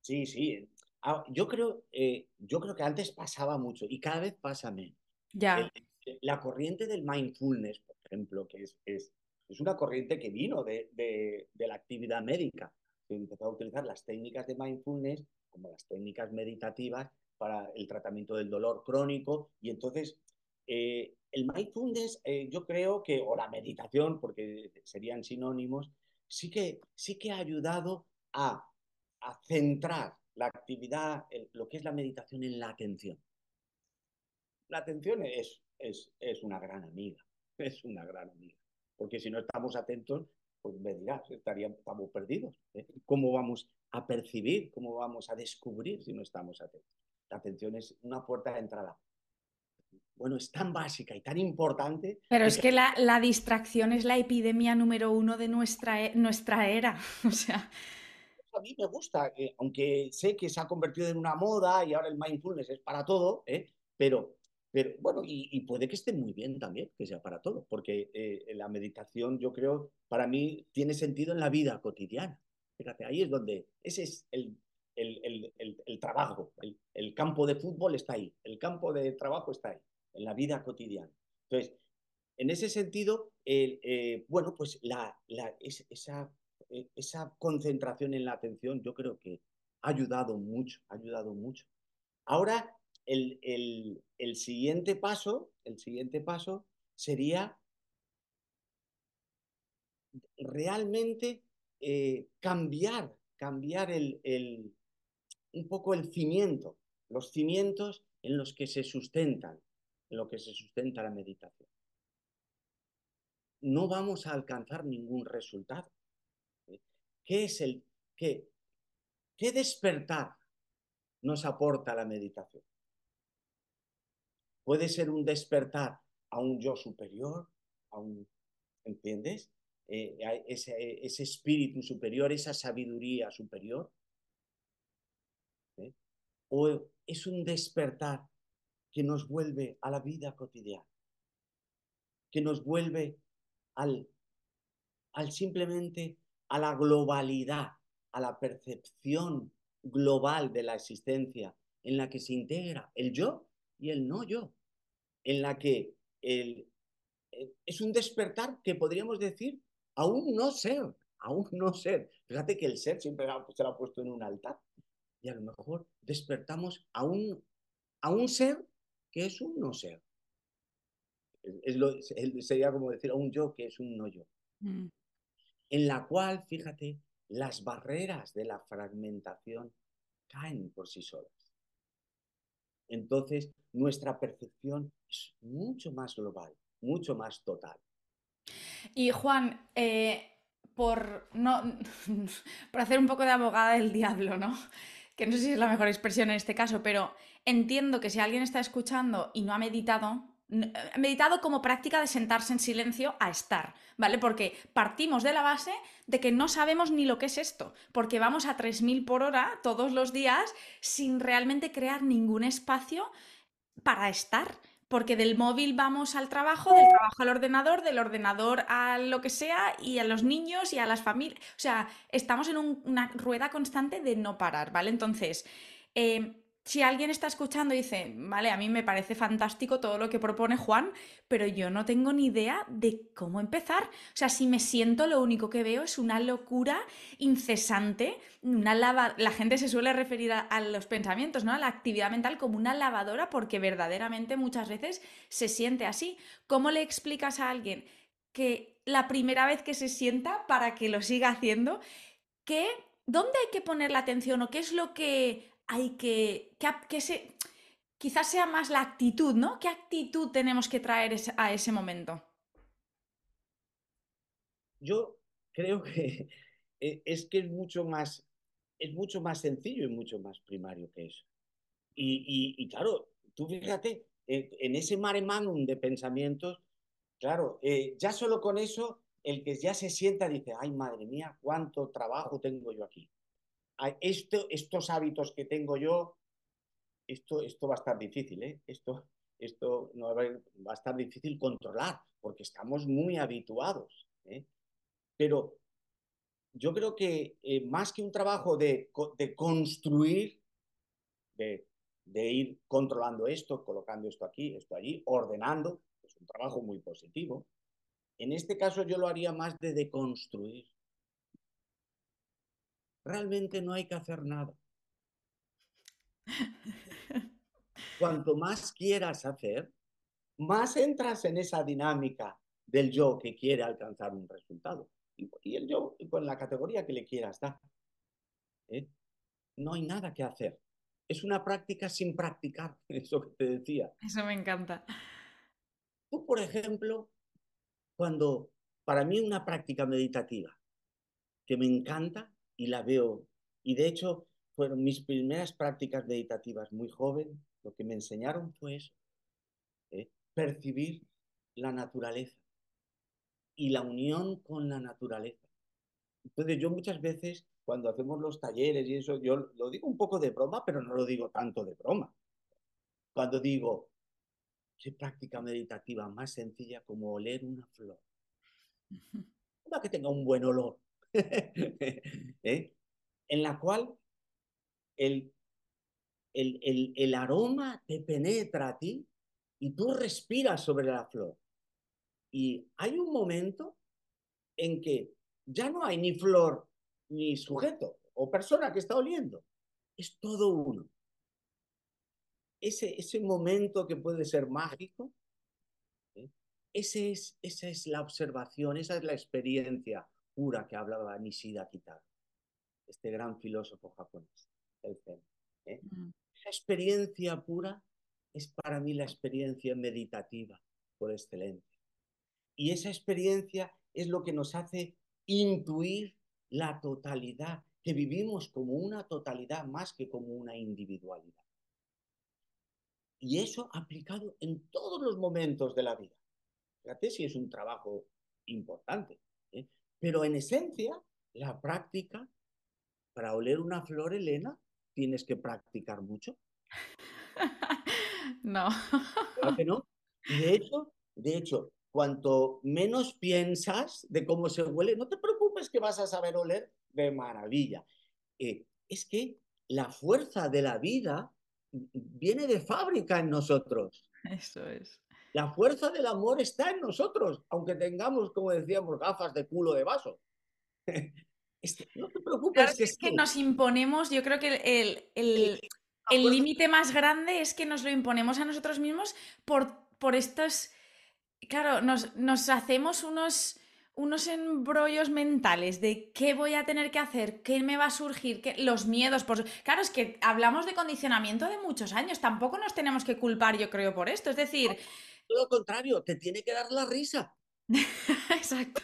Sí, sí. Ah, yo creo, eh, yo creo que antes pasaba mucho y cada vez pasa menos. Ya. la corriente del mindfulness, por ejemplo, que es, es, es una corriente que vino de, de, de, la actividad médica, que empezó a utilizar las técnicas de mindfulness como las técnicas meditativas para el tratamiento del dolor crónico y entonces eh, el mindfulness eh, yo creo que, o la meditación, porque serían sinónimos, sí que, sí que ha ayudado a, centrar la actividad, lo que es la meditación en la atención. La atención es, es, es, una gran amiga, [laughs] es una gran amiga. Porque si no estamos atentos, pues me dirás, estaríamos, estamos perdidos. ¿eh? ¿Cómo vamos a percibir, cómo vamos a descubrir si no estamos atentos? La atención es una puerta de entrada bueno, es tan básica y tan importante. Pero es que la, distracción es la epidemia número uno de nuestra, e, nuestra era. [laughs] O sea. A mí me gusta, aunque sé que se ha convertido en una moda y ahora el mindfulness es para todo, ¿eh? pero, pero bueno, y, puede que esté muy bien también que sea para todo, porque eh, la meditación, yo creo, para mí tiene sentido en la vida cotidiana. Fíjate, ahí es donde, ese es el, el, el, el trabajo, el campo de fútbol está ahí, el campo de trabajo está ahí en la vida cotidiana. Entonces, en ese sentido, eh, bueno, pues la, esa, eh, esa concentración en la atención yo creo que ha ayudado mucho, ha ayudado mucho. Ahora, el, siguiente paso, el siguiente paso sería realmente eh, cambiar, cambiar un poco el cimiento, los cimientos en los que se sustentan en lo que se sustenta la meditación. No vamos a alcanzar ningún resultado. ¿Qué es el qué, qué despertar nos aporta la meditación? Puede ser un despertar a un yo superior, a un, ¿entiendes? Eh, ese, ese, espíritu superior, esa sabiduría superior. ¿eh? O es un despertar que nos vuelve a la vida cotidiana, que nos vuelve al, al simplemente a la globalidad, a la percepción global de la existencia en la que se integra el yo y el no yo, en la que el, eh, es un despertar que podríamos decir a un no ser, a un no ser. Fíjate que el ser siempre se lo ha puesto en un altar y a lo mejor despertamos a un, a un ser que es un no ser. sería como decir a un yo que es un no yo. Mm. En la cual, fíjate, las barreras de la fragmentación caen por sí solas. Entonces, nuestra percepción es mucho más global, mucho más total. Y Juan, eh, por, no, [laughs] por hacer un poco de abogada del diablo, ¿no? Que no sé si es la mejor expresión en este caso, pero entiendo que si alguien está escuchando y no ha meditado, ha meditado como práctica de sentarse en silencio a estar, ¿vale? Porque partimos de la base de que no sabemos ni lo que es esto, porque vamos a 3.000 por hora todos los días sin realmente crear ningún espacio para estar. Porque del móvil vamos al trabajo, del trabajo al ordenador, del ordenador a lo que sea y a los niños y a las familias. O sea, estamos en una rueda constante de no parar, ¿vale? Entonces, eh, si alguien está escuchando y dice, vale, a mí me parece fantástico todo lo que propone Juan, pero yo no tengo ni idea de cómo empezar. O sea, si me siento, lo único que veo es una locura incesante, una lava... La gente se suele referir a, los pensamientos, ¿no? A la actividad mental como una lavadora porque verdaderamente muchas veces se siente así. ¿Cómo le explicas a alguien que la primera vez que se sienta para que lo siga haciendo, que ¿dónde hay que poner la atención o qué es lo que hay que, que, se, quizás sea más la actitud, ¿no? ¿Qué actitud tenemos que traer a ese momento? Yo creo que [laughs] e, es que es mucho más es mucho más sencillo y mucho más primario que eso. Y, y, claro, tú fíjate, eh, en ese mare magnum de pensamientos, claro, eh, ya solo con eso, el que ya se sienta dice, ay madre mía, cuánto trabajo tengo yo aquí. Esto, estos hábitos que tengo yo, esto, esto va a estar difícil, ¿eh? Esto, esto no va a estar difícil controlar, porque estamos muy habituados. ¿eh? Pero yo creo que eh, más que un trabajo de, de construir, de, de, ir controlando esto, colocando esto aquí, esto allí, ordenando, es un trabajo muy positivo. En este caso yo lo haría más de deconstruir. Realmente no hay que hacer nada. [laughs] Cuanto más quieras hacer, más entras en esa dinámica del yo que quiere alcanzar un resultado. Y, el yo con la categoría que le quieras dar. ¿eh? No hay nada que hacer. Es una práctica sin practicar, [laughs] eso que te decía. Eso me encanta. Tú, por ejemplo, cuando para mí una práctica meditativa que me encanta y la veo, y de hecho fueron mis primeras prácticas meditativas muy joven, lo que me enseñaron fue eso, ¿eh? percibir la naturaleza y la unión con la naturaleza. Entonces yo muchas veces cuando hacemos los talleres y eso, yo lo digo un poco de broma, pero no lo digo tanto de broma. Cuando digo, qué práctica meditativa más sencilla como oler una flor. Una que tenga un buen olor. [laughs] ¿Eh? En la cual el, el, el, el aroma te penetra a ti y tú respiras sobre la flor. Y hay un momento en que ya no hay ni flor ni sujeto o persona que está oliendo. Es todo uno. Ese, ese momento que puede ser mágico, ¿eh? ese es, esa es la observación, esa es la experiencia pura que hablaba Nishida Kitaro, este gran filósofo japonés, el Zen. ¿eh? Mm. Esa experiencia pura es para mí la experiencia meditativa por excelencia. Y esa experiencia es lo que nos hace intuir la totalidad, que vivimos como una totalidad más que como una individualidad. Y eso aplicado en todos los momentos de la vida. Fíjate si es un trabajo importante. Pero en esencia, la práctica, para oler una flor, Elena, tienes que practicar mucho. [laughs] no. ¿Claro que no? de hecho, de hecho, cuanto menos piensas de cómo se huele, no te preocupes que vas a saber oler de maravilla. Eh, es que la fuerza de la vida viene de fábrica en nosotros. Eso es. La fuerza del amor está en nosotros, aunque tengamos, como decíamos, gafas de culo de vaso. [laughs] no te preocupes. es que, nos imponemos, yo creo que el, el, el límite más grande es que nos lo imponemos a nosotros mismos por, por estos claro, nos, hacemos unos, unos embrollos mentales de qué voy a tener que hacer, qué me va a surgir, qué, los miedos. Por... Claro, es que hablamos de condicionamiento de muchos años, tampoco nos tenemos que culpar, yo creo, por esto. Es decir... todo lo contrario, te tiene que dar la risa. [laughs] Exacto.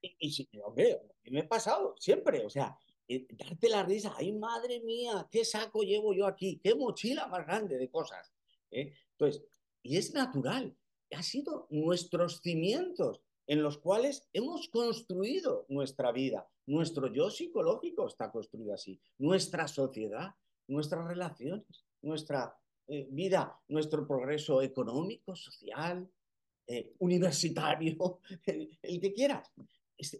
Y, y hombre, me he pasado siempre, o sea, eh, darte la risa, ay madre mía, qué saco llevo yo aquí, qué mochila más grande de cosas. ¿eh? Entonces, y es natural, ha sido nuestros cimientos en los cuales hemos construido nuestra vida. Nuestro yo psicológico está construido así. Nuestra sociedad, nuestras relaciones, nuestra eh, vida, nuestro progreso económico, social, eh, universitario, [laughs] el, que quieras.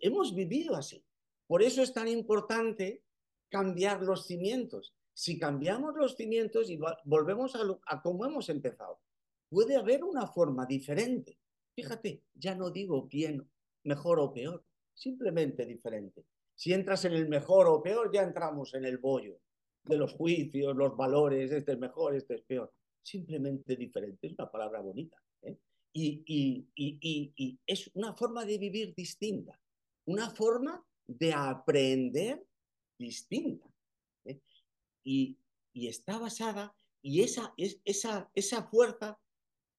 hemos vivido así. Por eso es tan importante cambiar los cimientos. Si cambiamos los cimientos y volvemos a, a cómo hemos empezado, puede haber una forma diferente. Fíjate, ya no digo bien, mejor o peor, simplemente diferente. Si entras en el mejor o peor, ya entramos en el bollo de los juicios, los valores, este es mejor, este es peor. Simplemente diferente, es una palabra bonita. ¿eh? Y, y, y, y, es una forma de vivir distinta, una forma de aprender distinta. ¿eh? Y, está basada, y esa, es, esa, esa fuerza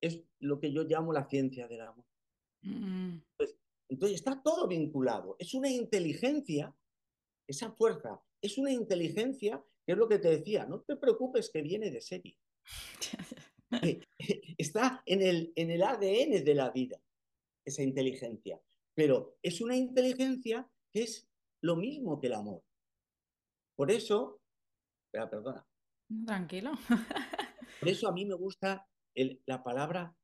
es lo que yo llamo la ciencia del amor. Mm. Entonces, está todo vinculado. Es una inteligencia, esa fuerza es una inteligencia, que es lo que te decía, no te preocupes que viene de serie. [laughs] [laughs] Está en el, en el ADN de la vida, esa inteligencia. Pero es una inteligencia que es lo mismo que el amor. Por eso, espera, perdona. Tranquilo. [laughs] Por eso a mí me gusta la palabra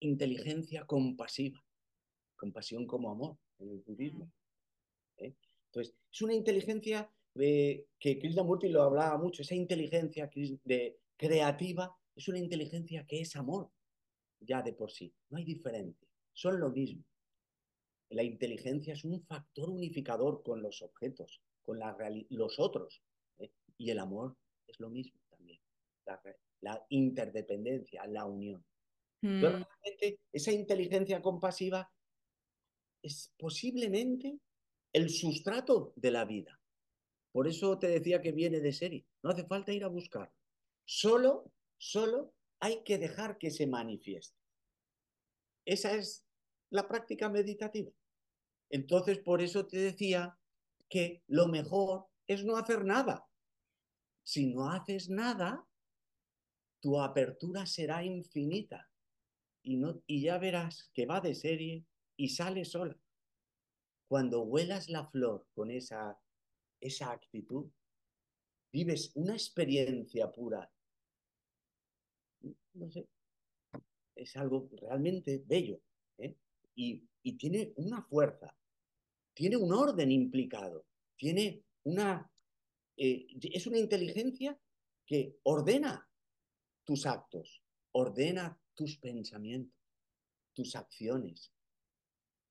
inteligencia compasiva. Compasión como amor en el budismo. Mm. ¿eh? Entonces, es una inteligencia que Krishnamurti lo hablaba mucho, esa inteligencia de, creativa es una inteligencia que es amor, ya de por sí. No hay diferencia, son lo mismo. La inteligencia es un factor unificador con los objetos, con los otros. ¿eh? Y el amor es lo mismo también. La, interdependencia, la unión. Mm. realmente esa inteligencia compasiva es posiblemente el sustrato de la vida. Por eso te decía que viene de serie. No hace falta ir a buscar. Solo, solo hay que dejar que se manifieste. Esa es la práctica meditativa. Entonces, por eso te decía que lo mejor es no hacer nada. Si no haces nada, tu apertura será infinita y, y ya verás que va de serie y sale sola. Cuando huelas la flor con esa, esa actitud, vives una experiencia pura. No sé, es algo realmente bello ¿eh? y, y tiene una fuerza tiene un orden implicado, tiene una, eh, es una inteligencia que ordena tus actos, ordena tus pensamientos, tus acciones,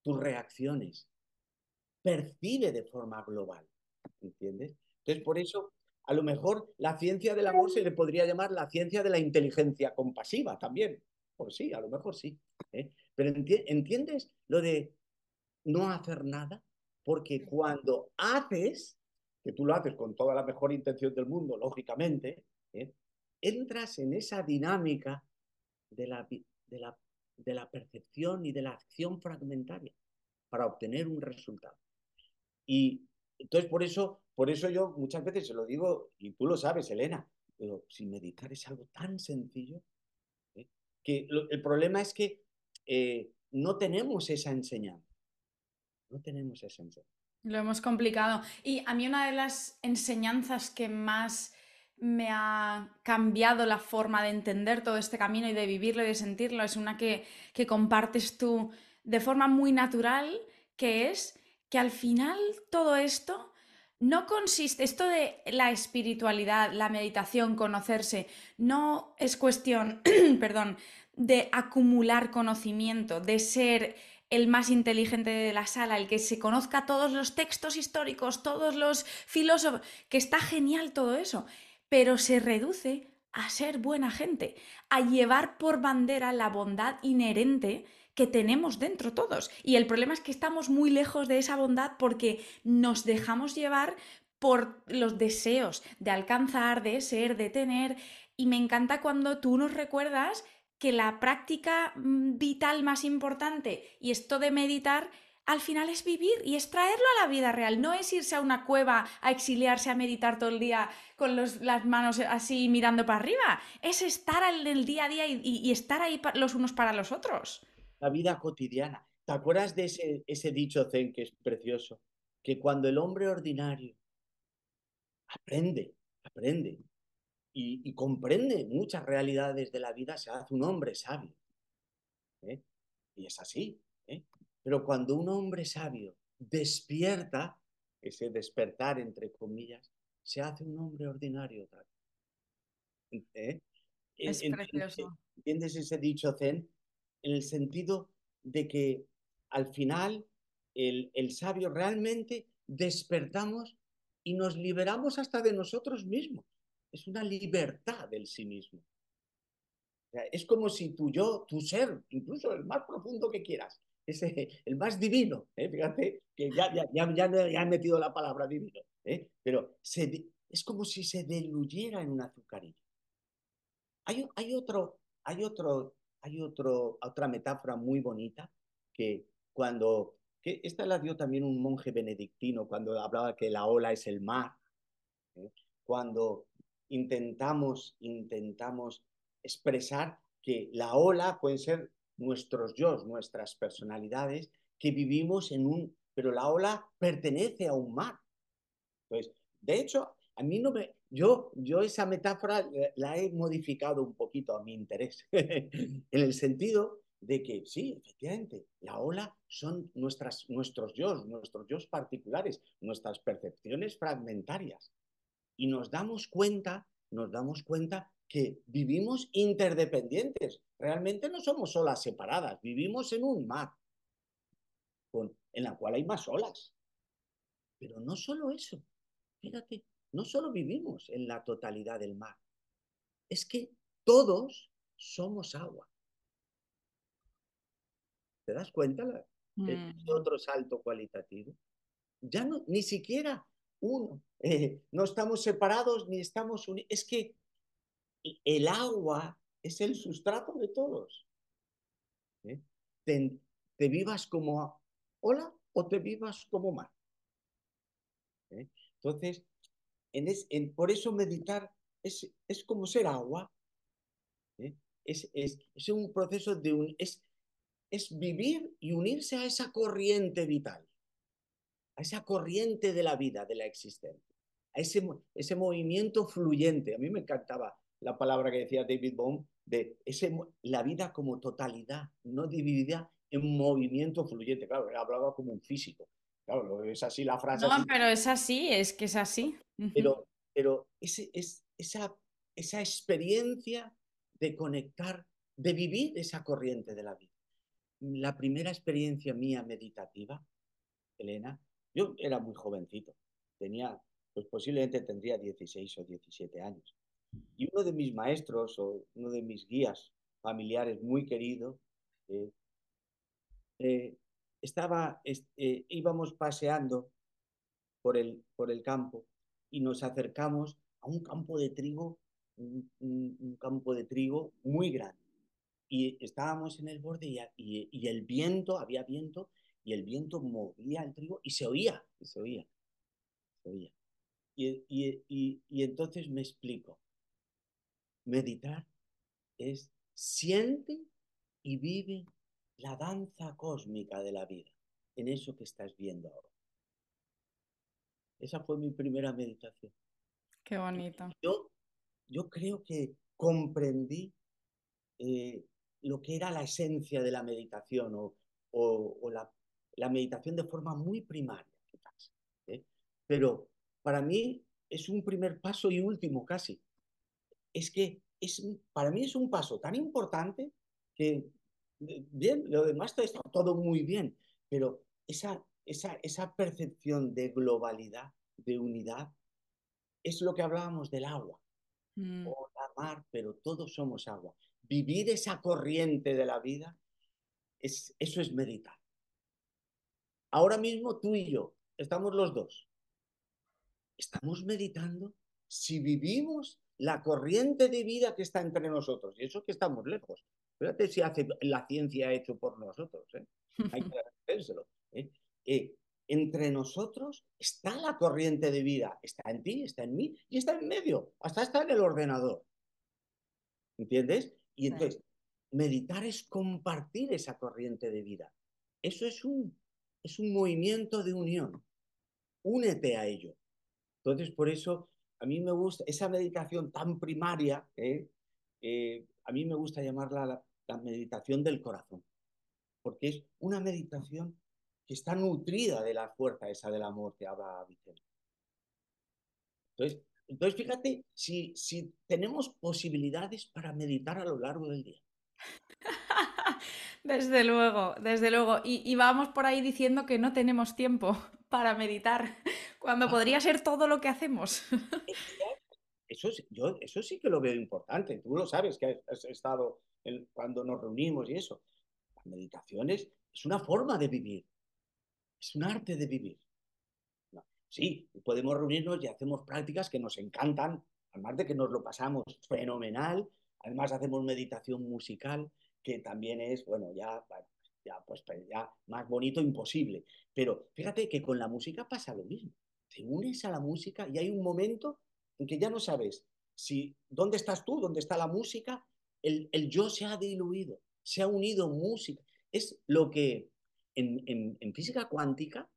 tus reacciones, percibe de forma global, ¿entiendes? Entonces, por eso, a lo mejor la ciencia del amor se le podría llamar la ciencia de la inteligencia compasiva también, por sí, a lo mejor sí. ¿eh? Pero ¿entiendes lo de no hacer nada? Porque cuando haces, que tú lo haces con toda la mejor intención del mundo, lógicamente, ¿eh? entras en esa dinámica de la, de, la, de la percepción y de la acción fragmentaria para obtener un resultado. Y entonces por eso, por eso yo muchas veces se lo digo, y tú lo sabes, Elena, pero si meditar es algo tan sencillo, ¿eh? que el problema es que eh, no tenemos esa enseñanza. No tenemos esencia. Lo hemos complicado. Y a mí una de las enseñanzas que más me ha cambiado la forma de entender todo este camino y de vivirlo y de sentirlo es una que, que compartes tú de forma muy natural, que es que al final todo esto no consiste, esto de la espiritualidad, la meditación, conocerse, no es cuestión, [clears throat] perdón, de acumular conocimiento, de ser el más inteligente de la sala, el que se conozca todos los textos históricos, todos los filósofos, que está genial todo eso, pero se reduce a ser buena gente, a llevar por bandera la bondad inherente que tenemos dentro todos. Y el problema es que estamos muy lejos de esa bondad porque nos dejamos llevar por los deseos de alcanzar, de ser, de tener. Y me encanta cuando tú nos recuerdas que la práctica mm, vital más importante y esto de meditar al final es vivir y es traerlo a la vida real, no es irse a una cueva a exiliarse, a meditar todo el día con las manos así mirando para arriba, es estar en el día a día y, estar ahí los unos para los otros. La vida cotidiana. ¿Te acuerdas de ese, ese dicho zen que es precioso? Que cuando el hombre ordinario aprende, aprende y, comprende muchas realidades de la vida, se hace un hombre sabio. ¿eh? Y es así. ¿eh? Pero cuando un hombre sabio despierta, ese despertar entre comillas, se hace un hombre ordinario. ¿Eh? Es precioso. ¿Entiendes ese dicho zen? En el sentido de que al final el, el sabio realmente despertamos y nos liberamos hasta de nosotros mismos es una libertad del sí mismo. es como si tu yo, tu ser, incluso el más profundo que quieras, ese, el más divino, ¿eh? fíjate que ya, ya, ya, ya, he metido la palabra divino, ¿eh? pero es como si se diluyera en un azucarillo. Hay, hay, otro, hay, otro, hay otro, otra metáfora muy bonita que cuando, esta la dio también un monje benedictino cuando hablaba que la ola es el mar, ¿eh? cuando intentamos, intentamos expresar que la ola pueden ser nuestros yo, nuestras personalidades, que vivimos en un, pero la ola pertenece a un mar. Entonces, de hecho, a mí no me, yo, yo esa metáfora la he modificado un poquito a mi interés, [laughs] en el sentido de que sí, efectivamente, la ola son nuestras, nuestros yo, nuestros yo particulares, nuestras percepciones fragmentarias. Y nos damos cuenta, nos damos cuenta que vivimos interdependientes. Realmente no somos olas separadas, vivimos en un mar con, en la cual hay más olas. Pero no solo eso, fíjate, no solo vivimos en la totalidad del mar, es que todos somos agua. ¿Te das cuenta? Mm. otro salto cualitativo. Ya no, ni siquiera uno, eh, no estamos separados ni estamos unidos. Es que el agua es el sustrato de todos. ¿eh? Te, vivas como ola o te vivas como mar. ¿eh? Entonces, en por eso meditar es, es, como ser agua. ¿eh? Es, es, es, un proceso de un, es, es vivir y unirse a esa corriente vital, a esa corriente de la vida, de la existencia, a ese, ese movimiento fluyente. A mí me encantaba la palabra que decía David Bohm de ese, la vida como totalidad, no dividida en movimiento fluyente. Claro, él hablaba como un físico. Claro, es así la frase. No, pero es así, es que es así. Pero, pero ese, es, esa, esa experiencia de conectar, de vivir esa corriente de la vida. La primera experiencia mía meditativa, Elena, yo era muy jovencito, tenía, pues posiblemente tendría 16 o 17 años. Y uno de mis maestros o uno de mis guías familiares muy querido, eh, eh, estaba, eh, íbamos paseando por el, por el campo y nos acercamos a un campo de trigo, un, campo de trigo muy grande. Y estábamos en el borde y, y, el viento, había viento, y el viento movía el trigo y se oía, se oía, se oía. Y, y, entonces me explico. Meditar es siente y vive la danza cósmica de la vida, en eso que estás viendo ahora. Esa fue mi primera meditación. Qué bonito. Yo, yo creo que comprendí eh, lo que era la esencia de la meditación o, o, la, la, meditación de forma muy primaria, quizás. ¿eh? Pero para mí es un primer paso y último casi. Es que es, para mí es un paso tan importante que, bien, lo demás está todo muy bien, pero esa, esa, esa percepción de globalidad, de unidad, es lo que hablábamos del agua. Mm. O la mar, pero todos somos agua. Vivir esa corriente de la vida, es, eso es meditar. Ahora mismo tú y yo, estamos los dos. Estamos meditando si vivimos la corriente de vida que está entre nosotros. Y eso que estamos lejos. Fíjate si hace, la ciencia ha hecho por nosotros. ¿eh? Hay que [laughs] agradecérselo. ¿eh? Eh, entre nosotros está la corriente de vida. Está en ti, está en mí y está en medio. Hasta está en el ordenador. ¿Entiendes? Y entonces, meditar es compartir esa corriente de vida. Eso es un, es un movimiento de unión. Únete a ello. Entonces, por eso a mí me gusta esa meditación tan primaria, ¿eh? Eh, a mí me gusta llamarla la, meditación del corazón, porque es una meditación que está nutrida de la fuerza esa del amor que habla Vicente. Entonces, entonces fíjate si, si tenemos posibilidades para meditar a lo largo del día. [laughs] Desde luego, desde luego. Y, y, vamos por ahí diciendo que no tenemos tiempo [laughs] para meditar, [laughs] cuando podría ser todo lo que hacemos. Eso, yo, eso sí que lo veo importante. Tú lo sabes que has, estado cuando nos reunimos y eso. La meditación es, una forma de vivir. Es un arte de vivir. sí, podemos reunirnos y hacemos prácticas que nos encantan, además de que nos lo pasamos fenomenal. Además hacemos meditación musical, que también es, bueno, ya, ya, pues, ya más bonito imposible. Pero fíjate que con la música pasa lo mismo. Te unes a la música y hay un momento en que ya no sabes si dónde estás tú, dónde está la música, el, yo se ha diluido, se ha unido música. Es lo que en, física cuántica,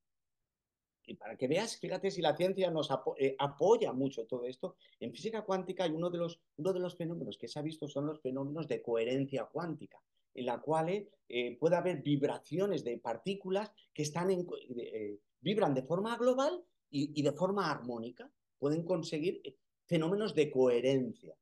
y para que veas, fíjate si la ciencia nos eh, apoya mucho todo esto, en física cuántica hay uno de, los, fenómenos que se ha visto son los fenómenos de coherencia cuántica, en la cual eh, puede haber vibraciones de partículas que están eh, vibran de forma global y, de forma armónica, pueden conseguir fenómenos de coherencia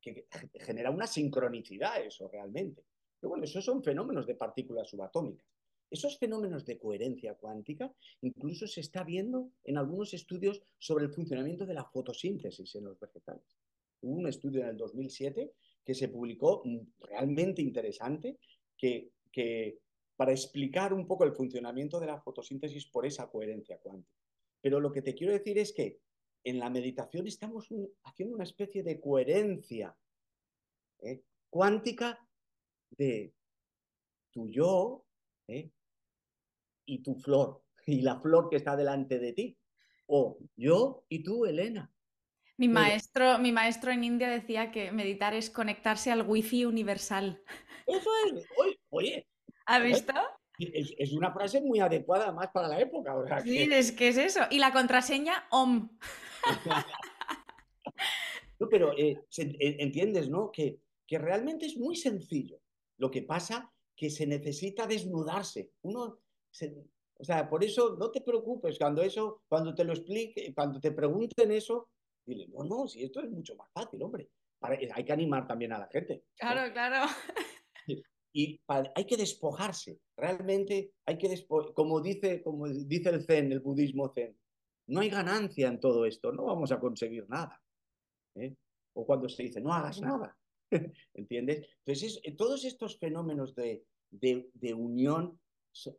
que genera una sincronicidad eso realmente. Pero bueno, esos son fenómenos de partículas subatómicas. Esos fenómenos de coherencia cuántica incluso se está viendo en algunos estudios sobre el funcionamiento de la fotosíntesis en los vegetales. Hubo un estudio en el 2007 que se publicó mm, realmente interesante que, que para explicar un poco el funcionamiento de la fotosíntesis por esa coherencia cuántica. Pero lo que te quiero decir es que en la meditación estamos haciendo una especie de coherencia ¿eh? cuántica de tu yo ¿eh? Y tu flor, y la flor que está delante de ti, o yo y tú, Elena. Mi maestro, mi maestro en India decía que meditar es conectarse al wifi universal. Eso es, oye. ¿Has visto? Es, una frase muy adecuada más para la época. sí, es que es eso. Y la contraseña OM. [laughs] pero eh, eh, entiendes, ¿no? Que, que realmente es muy sencillo. Lo que pasa que se necesita desnudarse. Uno, o sea, por eso no te preocupes cuando eso, cuando te lo explique, cuando te pregunten eso, dile, no, no, si esto es mucho más fácil, hombre. hay que animar también a la gente. Claro, claro. Y hay que despojarse. Realmente hay que despojarse. Como dice, como dice el Zen, el budismo Zen, no hay ganancia en todo esto, no vamos a conseguir nada. ¿eh? O cuando se dice, no hagas nada, [laughs] ¿entiendes? Entonces, eh, todos estos fenómenos de, unión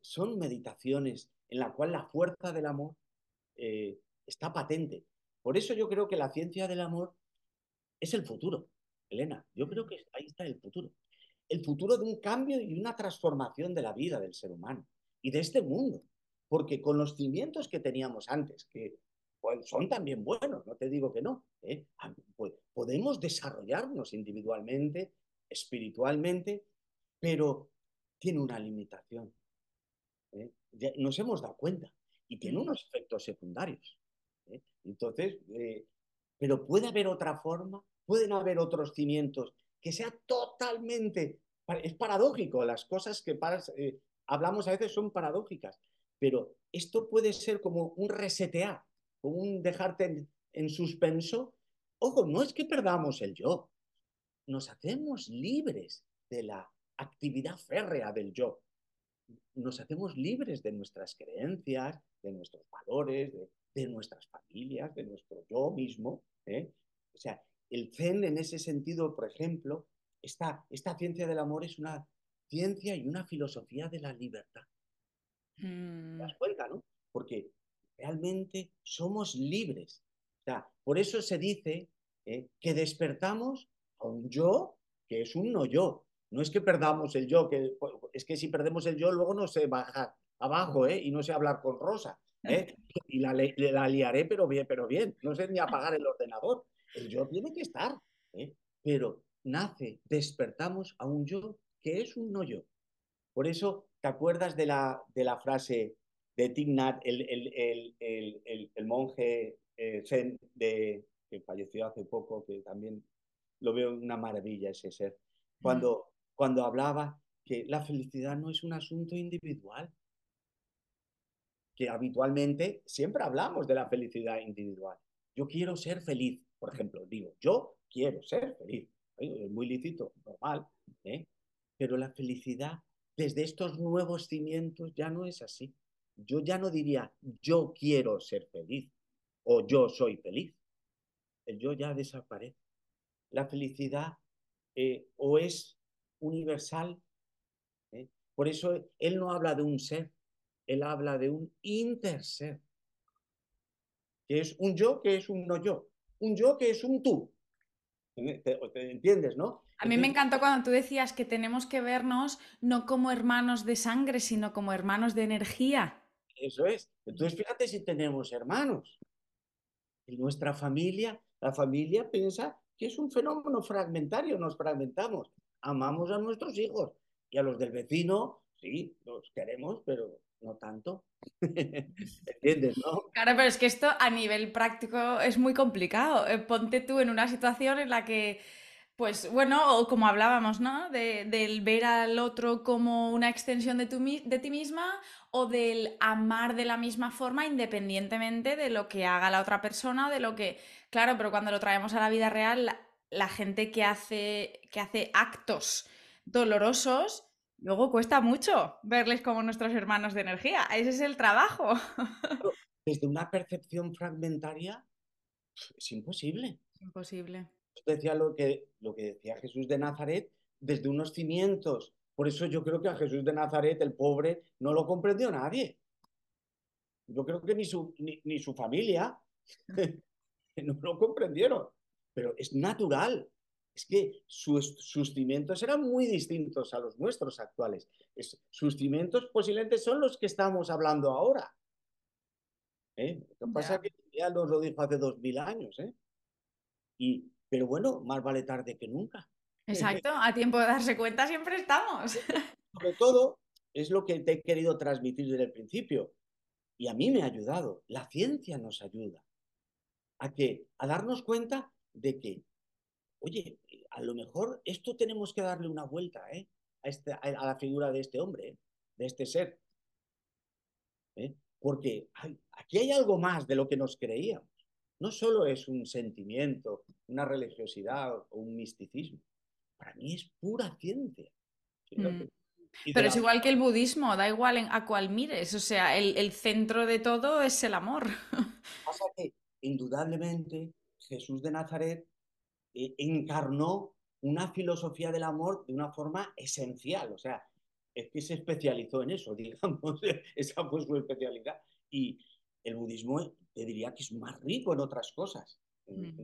son meditaciones en la cual la fuerza del amor eh, está patente. Por eso yo creo que la ciencia del amor es el futuro, Elena. Yo creo que ahí está el futuro. El futuro de un cambio y una transformación de la vida del ser humano y de este mundo. Porque con los cimientos que teníamos antes, que pues, son también buenos, no te digo que no, ¿eh? pues, podemos desarrollarnos individualmente, espiritualmente, pero tiene una limitación. ¿Eh? Nos hemos dado cuenta y tiene unos efectos secundarios. ¿eh? Entonces, pero puede haber otra forma, pueden haber otros cimientos que sea totalmente... Es paradójico, las cosas que hablamos a veces son paradójicas. Pero esto puede ser como un resetear, como un dejarte en, suspenso. Ojo, no es que perdamos el yo, nos hacemos libres de la actividad férrea del yo. Nos hacemos libres de nuestras creencias, de nuestros valores, de, nuestras familias, de nuestro yo mismo. ¿eh? O sea, el Zen en ese sentido, por ejemplo, esta, esta ciencia del amor es una ciencia y una filosofía de la libertad. ¿Te das mm. cuenta, no? Porque realmente somos libres. O sea, por eso se dice eh, que despertamos a un yo que es un no yo. No es que perdamos el yo, que es que si perdemos el yo, luego no sé bajar abajo, ¿eh? Y no sé hablar con Rosa, ¿eh? [laughs] Y la, la liaré, pero bien, pero bien. No sé ni apagar el ordenador. El yo tiene que estar, ¿eh? Pero nace, despertamos a un yo que es un no yo. Por eso ¿Te acuerdas de la, de la frase de Thich el, el, monje eh, zen de, que falleció hace poco, que también lo veo una maravilla ese ser, cuando, cuando hablaba que la felicidad no es un asunto individual, que habitualmente siempre hablamos de la felicidad individual. Yo quiero ser feliz, por ejemplo, digo, yo quiero ser feliz, es muy lícito, normal, ¿eh? pero la felicidad desde estos nuevos cimientos ya no es así. Yo ya no diría yo quiero ser feliz o yo soy feliz. El yo ya desaparece. La felicidad eh, o es universal. ¿eh? Por eso él no habla de un ser, él habla de un interser. Que es un yo que es un no yo. Un yo que es un tú. ¿Te, entiendes, no? A mí me encantó cuando tú decías que tenemos que vernos no como hermanos de sangre, sino como hermanos de energía. Eso es. Entonces, fíjate si tenemos hermanos. En nuestra familia La familia piensa que es un fenómeno fragmentario, nos fragmentamos. Amamos a nuestros hijos y a los del vecino, sí, los queremos, pero no tanto. [laughs] ¿Entiendes, no? Claro, pero es que esto a nivel práctico es muy complicado. Eh, ponte tú en una situación en la que pues bueno, o como hablábamos, ¿no? De, del ver al otro como una extensión de, tu, de ti misma o del amar de la misma forma independientemente de lo que haga la otra persona, de lo que... Claro, pero cuando lo traemos a la vida real, la, gente que hace, que hace actos dolorosos, luego cuesta mucho verles como nuestros hermanos de energía. Ese es el trabajo. [laughs] Desde una percepción fragmentaria es imposible. Imposible decía lo que, lo que decía Jesús de Nazaret desde unos cimientos. Por eso yo creo que a Jesús de Nazaret, el pobre, no lo comprendió nadie. Yo creo que ni su, ni, su familia [laughs] no lo comprendieron. Pero es natural. Es que sus, sus cimientos eran muy distintos a los nuestros actuales. sus cimientos posiblemente son los que estamos hablando ahora. ¿Eh? Lo que pasa es que ya nos lo dijo hace dos mil años. ¿eh? Y, pero bueno, más vale tarde que nunca. Exacto, a tiempo de darse cuenta siempre estamos. Sobre todo, es lo que te he querido transmitir desde el principio. Y a mí me ha ayudado. La ciencia nos ayuda a que a darnos cuenta de que, oye, a lo mejor esto tenemos que darle una vuelta ¿eh? a, este, a, la figura de este hombre, ¿eh? de este ser. ¿eh? Porque aquí hay algo más de lo que nos creíamos no solo es un sentimiento, una religiosidad o un misticismo, para mí es pura ciencia. Mm. Pero es igual que el budismo, da igual a cuál mires, o sea, el, centro de todo es el amor. Pasa que, indudablemente, Jesús de Nazaret eh, encarnó una filosofía del amor de una forma esencial, o sea, es que se especializó en eso, [laughs] digamos, esa fue su especialidad. Y el budismo te diría que es más rico en otras cosas, mm.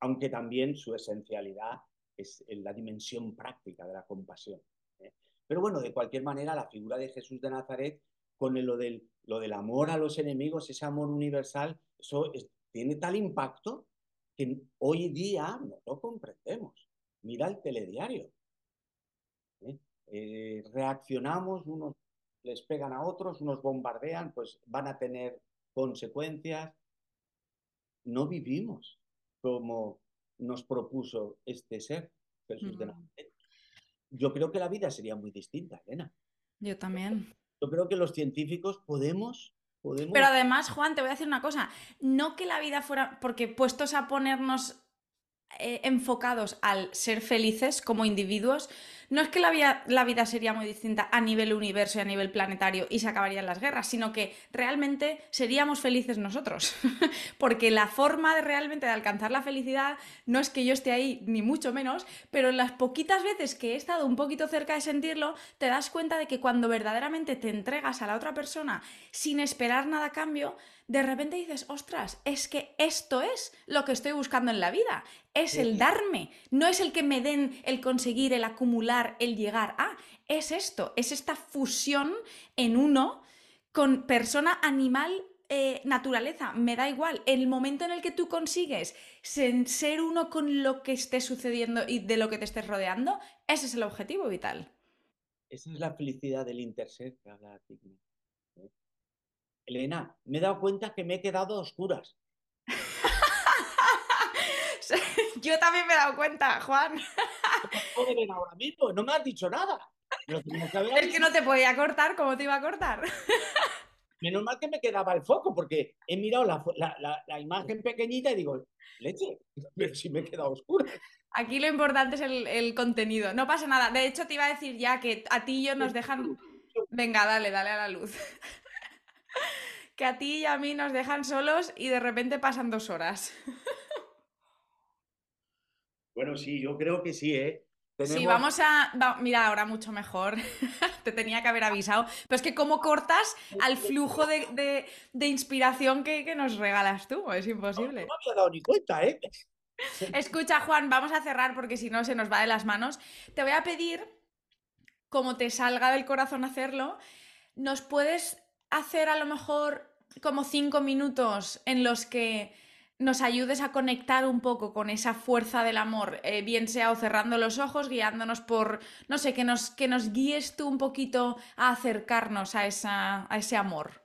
aunque también su esencialidad es en la dimensión práctica de la compasión. ¿eh? Pero bueno, de cualquier manera, la figura de Jesús de Nazaret, con lo, del, lo del amor a los enemigos, ese amor universal, eso tiene tal impacto que hoy día no lo comprendemos. Mira el telediario. ¿eh? Eh, reaccionamos, unos les pegan a otros, unos bombardean, pues van a tener consecuencias, no vivimos como nos propuso este ser, Jesús de Nazaret. Yo creo que la vida sería muy distinta, Elena. Yo también. Yo creo que los científicos podemos Pero además, Juan, te voy a decir una cosa, no que la vida fuera, porque puestos a ponernos eh, enfocados al ser felices como individuos, no es que la vida, la vida, sería muy distinta a nivel universo y a nivel planetario y se acabarían las guerras, sino que realmente seríamos felices nosotros. [laughs] Porque la forma de realmente de alcanzar la felicidad no es que yo esté ahí, ni mucho menos, pero las poquitas veces que he estado un poquito cerca de sentirlo, te das cuenta de que cuando verdaderamente te entregas a la otra persona sin esperar nada a cambio, de repente dices, ostras, es que esto es lo que estoy buscando en la vida, es el darme, no es el que me den, el conseguir, el acumular, el llegar a, es esto, es esta fusión en uno con persona, animal, eh, naturaleza, me da igual, el momento en el que tú consigues ser uno con lo que esté sucediendo y de lo que te estés rodeando, ese es el objetivo vital. Esa es la felicidad del interset Elena, me he dado cuenta que me he quedado a oscuras. [laughs] Yo también me he dado cuenta, Juan. ahora mismo, no me has dicho nada. [laughs] es que no te podía cortar, ¿cómo te iba a cortar? [laughs] Menos mal que me quedaba el foco, porque he mirado la, imagen pequeñita y digo, leche, pero si me he quedado oscura. Aquí lo importante es el, el, contenido. No pasa nada. De hecho, te iba a decir ya que a ti y yo nos dejan. Venga, dale, dale a la luz [laughs] que a ti y a mí nos dejan solos y de repente pasan dos horas. [laughs] Bueno, sí, yo creo que sí, ¿eh? Sí, vamos a. mira, ahora mucho mejor. [laughs] Te tenía que haber avisado. Pero es que, ¿cómo cortas al flujo de, inspiración que, nos regalas tú? Es imposible. No, me había dado ni cuenta, ¿eh? Escucha, Juan, vamos a cerrar porque si no se nos va de las manos. Te voy a pedir, como te salga del corazón hacerlo, ¿nos puedes hacer a lo mejor como cinco minutos en los que nos ayudes a conectar un poco con esa fuerza del amor, eh, bien sea o cerrando los ojos, guiándonos por, no sé, que nos, que nos guíes tú un poquito a acercarnos a, esa, a ese amor.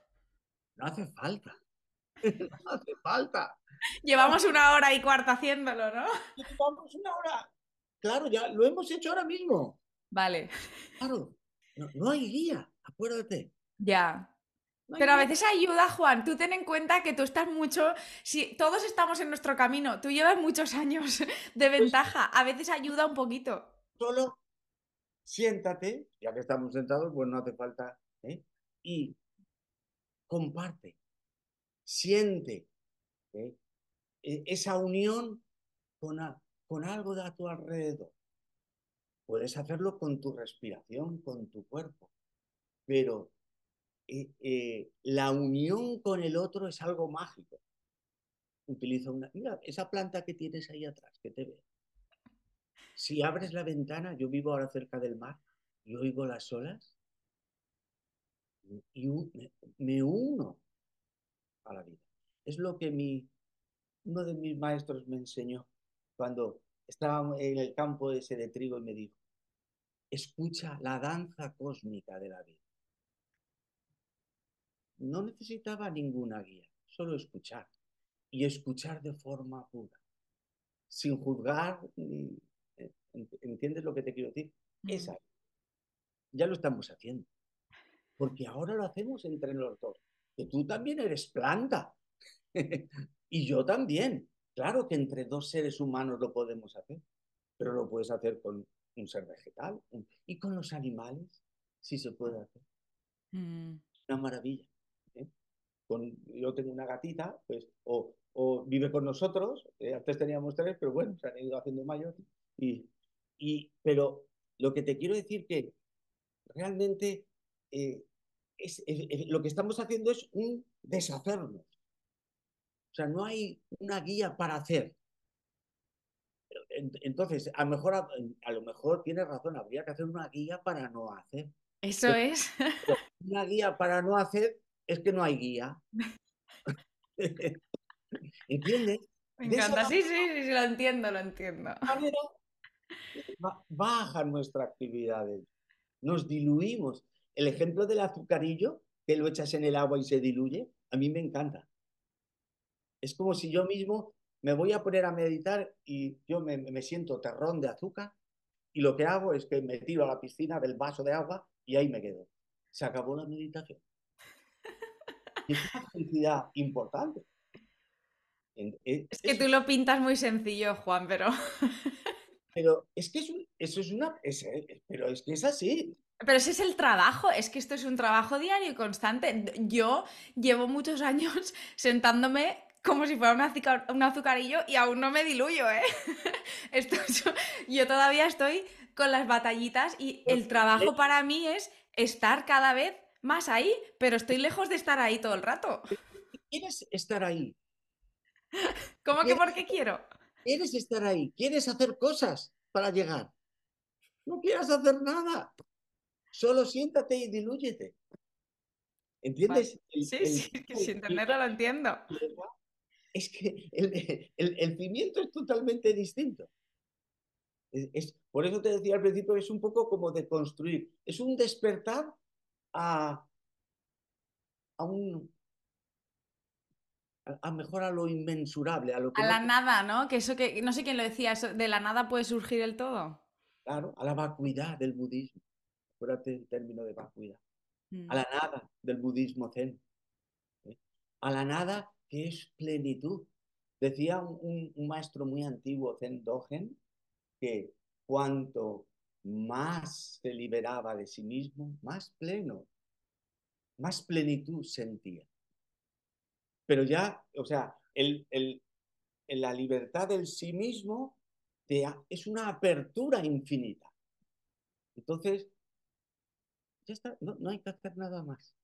No hace falta. [laughs] no hace falta. Llevamos una hora y cuarta haciéndolo, ¿no? Llevamos una hora. Claro, ya lo hemos hecho ahora mismo. Vale. Claro, no hay guía, acuérdate. Ya. Pero a veces ayuda, Juan. Tú ten en cuenta que tú estás mucho. Si todos estamos en nuestro camino, tú llevas muchos [laughs] años de pues ventaja. A veces ayuda un poquito. Solo siéntate, ya que estamos sentados, pues no hace falta. ¿eh? Y comparte, siente ¿eh? e, esa unión con, con algo de a tu alrededor. Puedes hacerlo con tu respiración, con tu cuerpo, pero eh, eh, la unión con el otro es algo mágico. Utiliza una. Mira, esa planta que tienes ahí atrás, que te ve. Si abres la ventana, yo vivo ahora cerca del mar y oigo las olas y me, uno a la vida. Es lo que mi, uno de mis maestros me enseñó cuando estaba en el campo ese de trigo y me dijo, escucha la danza cósmica de la vida no necesitaba ninguna guía, solo escuchar. Y escuchar de forma pura, sin juzgar. Eh, ¿Entiendes lo que te quiero decir? Esa. Ya lo estamos haciendo. Porque ahora lo hacemos entre los dos. Que tú también eres planta. [laughs] y yo también. Claro que entre dos seres humanos lo podemos hacer. Pero lo puedes hacer con un ser vegetal. Y con los animales, sí se puede hacer. Mm. Una maravilla yo tengo una gatita, pues, o, vive con nosotros, eh, antes teníamos tres, pero bueno, se han ido haciendo mayores. Y, y, pero lo que te quiero decir que realmente eh, es, lo que estamos haciendo es un deshacernos. O sea, no hay una guía para hacer. Entonces, a lo mejor, a, lo mejor tienes razón, habría que hacer una guía para no hacer. Eso es. [laughs] Una guía para no hacer es que no hay guía. [laughs] ¿Entiendes? Me encanta, sí, sí, sí, lo entiendo, lo entiendo. [laughs] bajan nuestras actividades, nos diluimos. El ejemplo del azucarillo, que lo echas en el agua y se diluye, a mí me encanta. Es como si yo mismo me voy a poner a meditar y yo me, me siento terrón de azúcar y lo que hago es que me tiro a la piscina del vaso de agua y ahí me quedo. Se acabó la meditación [laughs] es una felicidad importante. Es, que tú lo pintas muy sencillo, Juan, pero... [laughs] Pero es que eso es una... Eh, pero es que es así. Pero ese es el trabajo, es que esto es un trabajo diario y constante. Yo llevo muchos años [laughs] sentándome como si fuera un, azucarillo y aún no me diluyo, ¿eh? Esto, yo todavía estoy con las batallitas y el trabajo para mí es estar cada vez más ahí, pero estoy lejos de estar ahí todo el rato. ¿Quieres estar ahí? ¿Cómo que por qué quiero? ¿Quieres estar ahí? ¿Quieres hacer cosas para llegar? No quieras hacer nada. Solo siéntate y dilúyete. ¿Entiendes? sí, sí, que sin entenderlo lo entiendo. Es que el, cimiento es totalmente distinto. Es, por eso te decía al principio es un poco como de construir. Es un despertar a, a un a, mejor a lo inmensurable, a lo A la nada, ¿no? Que eso que no sé quién lo decía, eso, de la nada puede surgir el todo. Claro, a la vacuidad del budismo. Acuérdate el término de vacuidad. Mm. A la nada del budismo zen. ¿eh? A la nada que es plenitud. Decía un, un maestro muy antiguo, Zen Dogen, que cuanto más se liberaba de sí mismo, más pleno, más plenitud sentía. Pero ya, o sea, la libertad del sí mismo es una apertura infinita. Entonces, ya está, no, hay que hacer nada más.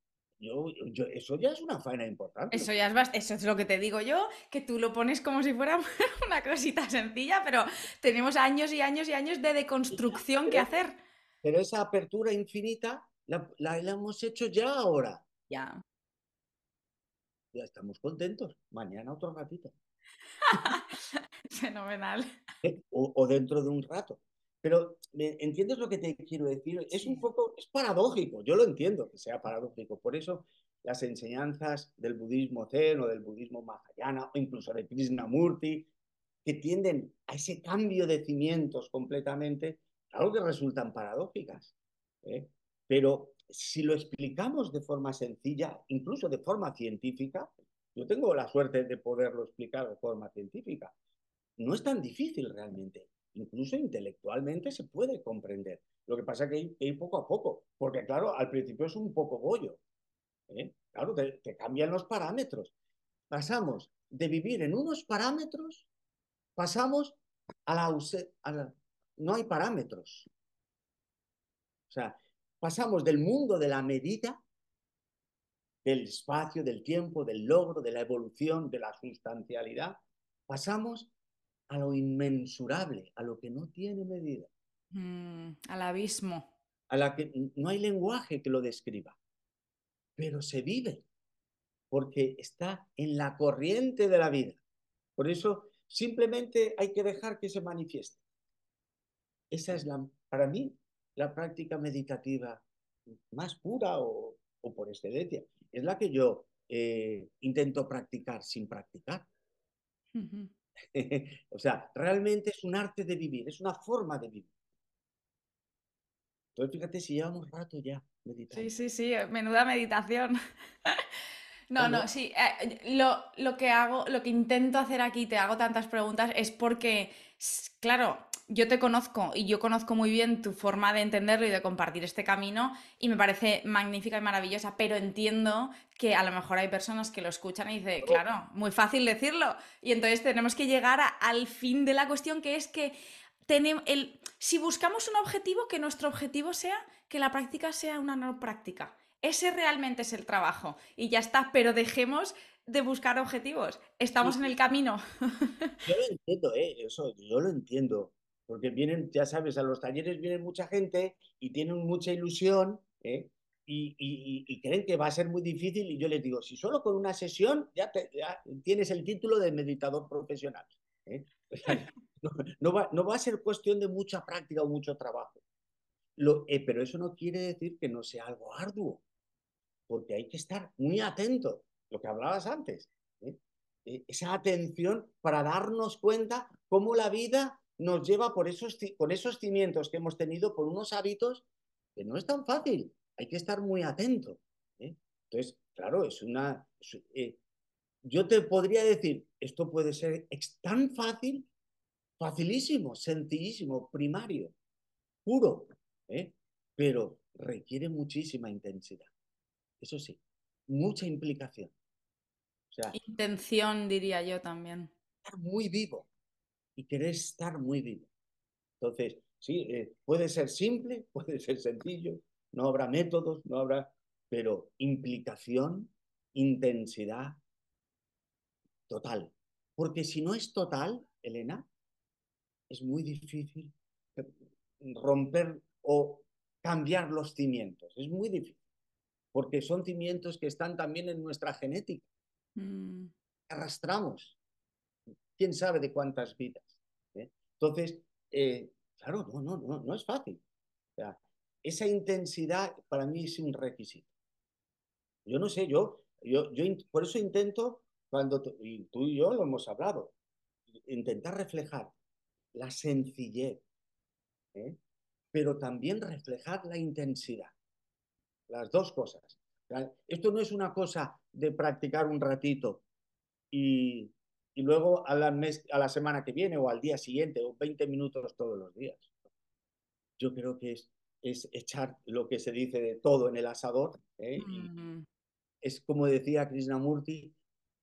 Yo, eso ya es una faena importante. Eso ya es, eso es lo que te digo yo, que tú lo pones como si fuera [laughs] una cosita sencilla, pero tenemos años y años y años de deconstrucción que hacer. Pero esa apertura infinita la, hemos hecho ya ahora. Ya. Ya estamos contentos. Mañana otro ratito. [laughs] Fenomenal. ¿eh? O, dentro de un rato. Pero, ¿entiendes lo que te quiero decir? Es un poco, es paradójico, yo lo entiendo que sea paradójico. Por eso las enseñanzas del budismo zen o del budismo mahayana o incluso de Krishnamurti, que tienden a ese cambio de cimientos completamente, claro que resultan paradójicas. ¿eh? Pero si lo explicamos de forma sencilla, incluso de forma científica, yo tengo la suerte de poderlo explicar de forma científica, no es tan difícil realmente. Incluso intelectualmente se puede comprender. Lo que pasa es que hay que ir poco a poco, porque claro, al principio es un poco bollo. ¿eh? Claro, te, cambian los parámetros. Pasamos de vivir en unos parámetros, pasamos a la, a la... No hay parámetros. O sea, pasamos del mundo de la medida, del espacio, del tiempo, del logro, de la evolución, de la sustancialidad, pasamos a lo inmensurable, a lo que no tiene medida. Mm, al abismo. A la que no hay lenguaje que lo describa, pero se vive, porque está en la corriente de la vida. Por eso simplemente hay que dejar que se manifieste. Esa es la, para mí, la práctica meditativa más pura o, por excelencia. Es la que yo eh, intento practicar sin practicar. [laughs] o sea, realmente es un arte de vivir, es una forma de vivir. Entonces, fíjate si llevamos rato ya meditando. Sí, sí, sí, menuda meditación. [laughs] No, no, sí. Eh, lo, lo, que hago, lo que intento hacer aquí, te hago tantas preguntas, es porque, claro, yo te conozco y yo conozco muy bien tu forma de entenderlo y de compartir este camino y me parece magnífica y maravillosa, pero entiendo que a lo mejor hay personas que lo escuchan y dicen, claro, muy fácil decirlo. Y entonces tenemos que llegar al fin de la cuestión, que es que tenemos el, si buscamos un objetivo, que nuestro objetivo sea que la práctica sea una no práctica. Ese realmente es el trabajo y ya está, pero dejemos de buscar objetivos. Estamos en el camino. Yo lo entiendo, ¿eh? Eso, yo lo entiendo porque vienen, ya sabes, a los talleres viene mucha gente y tienen mucha ilusión ¿eh? y, creen que va a ser muy difícil y yo les digo, si solo con una sesión ya, tienes el título de meditador profesional. ¿eh? [laughs] no, va, no, va, a ser cuestión de mucha práctica o mucho trabajo. Lo, eh, pero eso no quiere decir que no sea algo arduo, porque hay que estar muy atento, lo que hablabas antes. Esa atención para darnos cuenta cómo la vida nos lleva por esos, por esos cimientos que hemos tenido, por unos hábitos que no es tan fácil. Hay que estar muy atento. ¿eh? Entonces, claro, es una... Eh, yo te podría decir, esto puede ser tan fácil, facilísimo, sencillísimo, primario, puro, ¿eh? pero requiere muchísima intensidad. Eso sí, mucha implicación. Intención, diría yo también. Estar muy vivo y querer estar muy vivo. Entonces, sí, eh, puede ser simple, [laughs] puede ser sencillo, no habrá métodos, no habrá, pero implicación, intensidad total. Porque si no es total, Elena, es muy difícil romper o cambiar los cimientos. Es muy difícil. Porque son cimientos que están también en nuestra genética. Mm. Arrastramos quién sabe de cuántas vidas. ¿eh? Entonces, eh, claro, no, no, no, no es fácil. esa intensidad para mí es un requisito. Yo no sé, yo, yo, yo por eso intento, cuando tú y yo lo hemos hablado, intentar reflejar la sencillez, ¿eh? pero también reflejar la intensidad. Las dos cosas. Esto no es una cosa de practicar un ratito y, y luego a la, mes, a la semana que viene o al día siguiente o 20 minutos todos los días. Yo creo que es, es echar lo que se dice de todo en el asador. ¿eh? Es como decía Krishnamurti,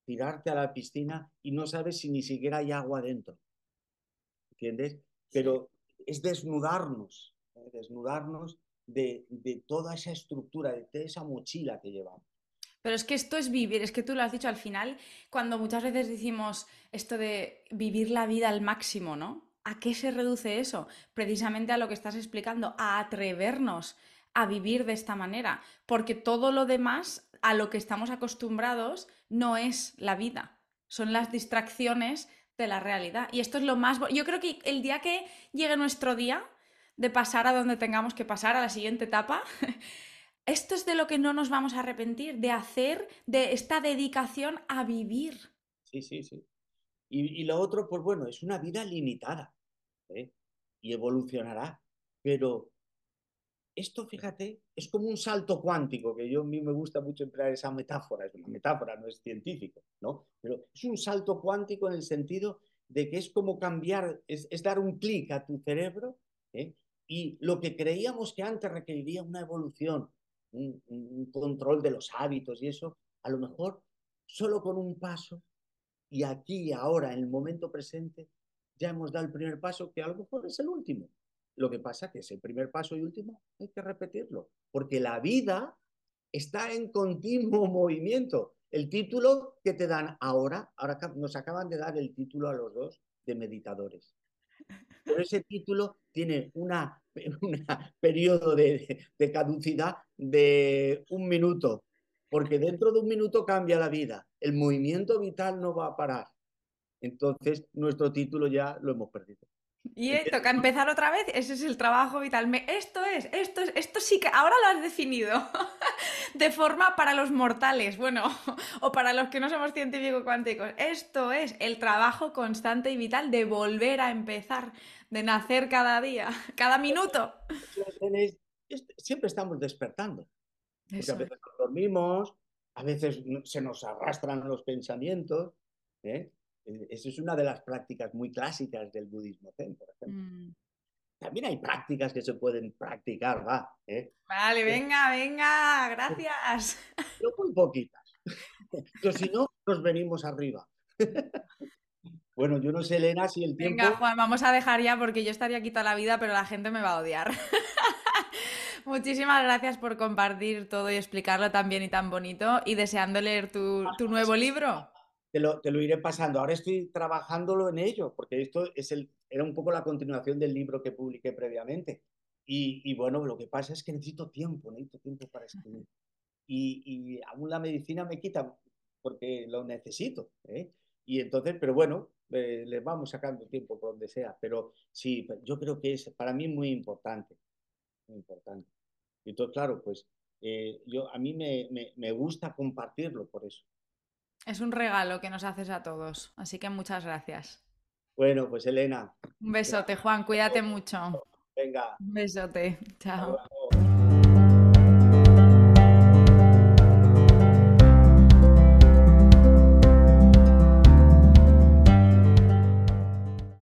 tirarte a la piscina y no sabes si ni siquiera hay agua dentro. ¿Entiendes? Pero es desnudarnos, ¿eh? desnudarnos de, de toda esa estructura, de toda esa mochila que llevamos. Pero es que esto es vivir, es que tú lo has dicho al final, cuando muchas veces decimos esto de vivir la vida al máximo, ¿no? ¿A qué se reduce eso? Precisamente a lo que estás explicando, a atrevernos a vivir de esta manera, porque todo lo demás a lo que estamos acostumbrados no es la vida. son las distracciones de la realidad. Y esto es lo más... Yo creo que el día que llegue nuestro día de pasar a donde tengamos que pasar, a la siguiente etapa, [laughs] esto es de lo que no nos vamos a arrepentir, de hacer de esta dedicación a vivir. Sí, sí, sí. Y, lo otro, pues bueno, es una vida limitada ¿eh? y evolucionará. Pero esto, fíjate, es como un salto cuántico, que yo a mí me gusta mucho emplear esa metáfora, es una metáfora, no es científico, ¿no? Pero es un salto cuántico en el sentido de que es como cambiar, es, dar un clic a tu cerebro, ¿eh? y lo que creíamos que antes requeriría una evolución, un, control de los hábitos y eso, a lo mejor solo con un paso, y aquí, ahora, en el momento presente, ya hemos dado el primer paso, que a lo mejor es el último. Lo que pasa que ese primer paso y último hay que repetirlo, porque la vida está en continuo [laughs] movimiento. El título que te dan ahora, ahora nos acaban de dar el título a los dos de meditadores. Pero ese título tiene una, [laughs] un periodo de, de caducidad de un minuto, porque dentro de un minuto cambia la vida. El movimiento vital no va a parar. Entonces, nuestro título ya lo hemos perdido. Y toca empezar otra vez, ese es el trabajo vital. esto es, esto es, esto sí que ahora lo has definido [laughs] de forma para los mortales, bueno, [laughs] o para los que no somos científicos cuánticos. Esto es el trabajo constante y vital de volver a empezar, de nacer cada día, [laughs] cada minuto. Siempre estamos despertando. Porque a veces nos dormimos, a veces se nos arrastran los pensamientos. ¿eh? Eh, Esa es una de las prácticas muy clásicas del budismo zen, por ejemplo. Mm. También hay prácticas que se pueden practicar, va. ¿eh? Vale, venga, venga, gracias. Pero muy poquitas. [laughs] Pero si no, nos venimos arriba. [laughs] Bueno, yo no sé, Elena, si el tiempo. Venga, Juan, vamos a dejar ya porque yo estaría aquí toda la vida, pero la gente me va a odiar. [laughs] Muchísimas gracias por compartir todo y explicarlo tan bien y tan bonito. Y deseando leer tu, tu nuevo libro te lo, te lo, iré pasando. Ahora estoy trabajándolo en ello, porque esto es el, era un poco la continuación del libro que publiqué previamente. Y, y bueno, lo que pasa es que necesito tiempo, necesito tiempo para escribir. Y, y aún la medicina me quita porque lo necesito. ¿eh? Y entonces, pero bueno, eh, le vamos sacando tiempo por donde sea. Pero sí, yo creo que es para mí muy importante. Muy importante. Entonces, claro, pues eh, yo, a mí me, me, me gusta compartirlo por eso. Es un regalo que nos haces a todos, así que muchas gracias. Bueno, pues Elena. Un besote, Juan, cuídate mucho. Venga. Un besote, chao.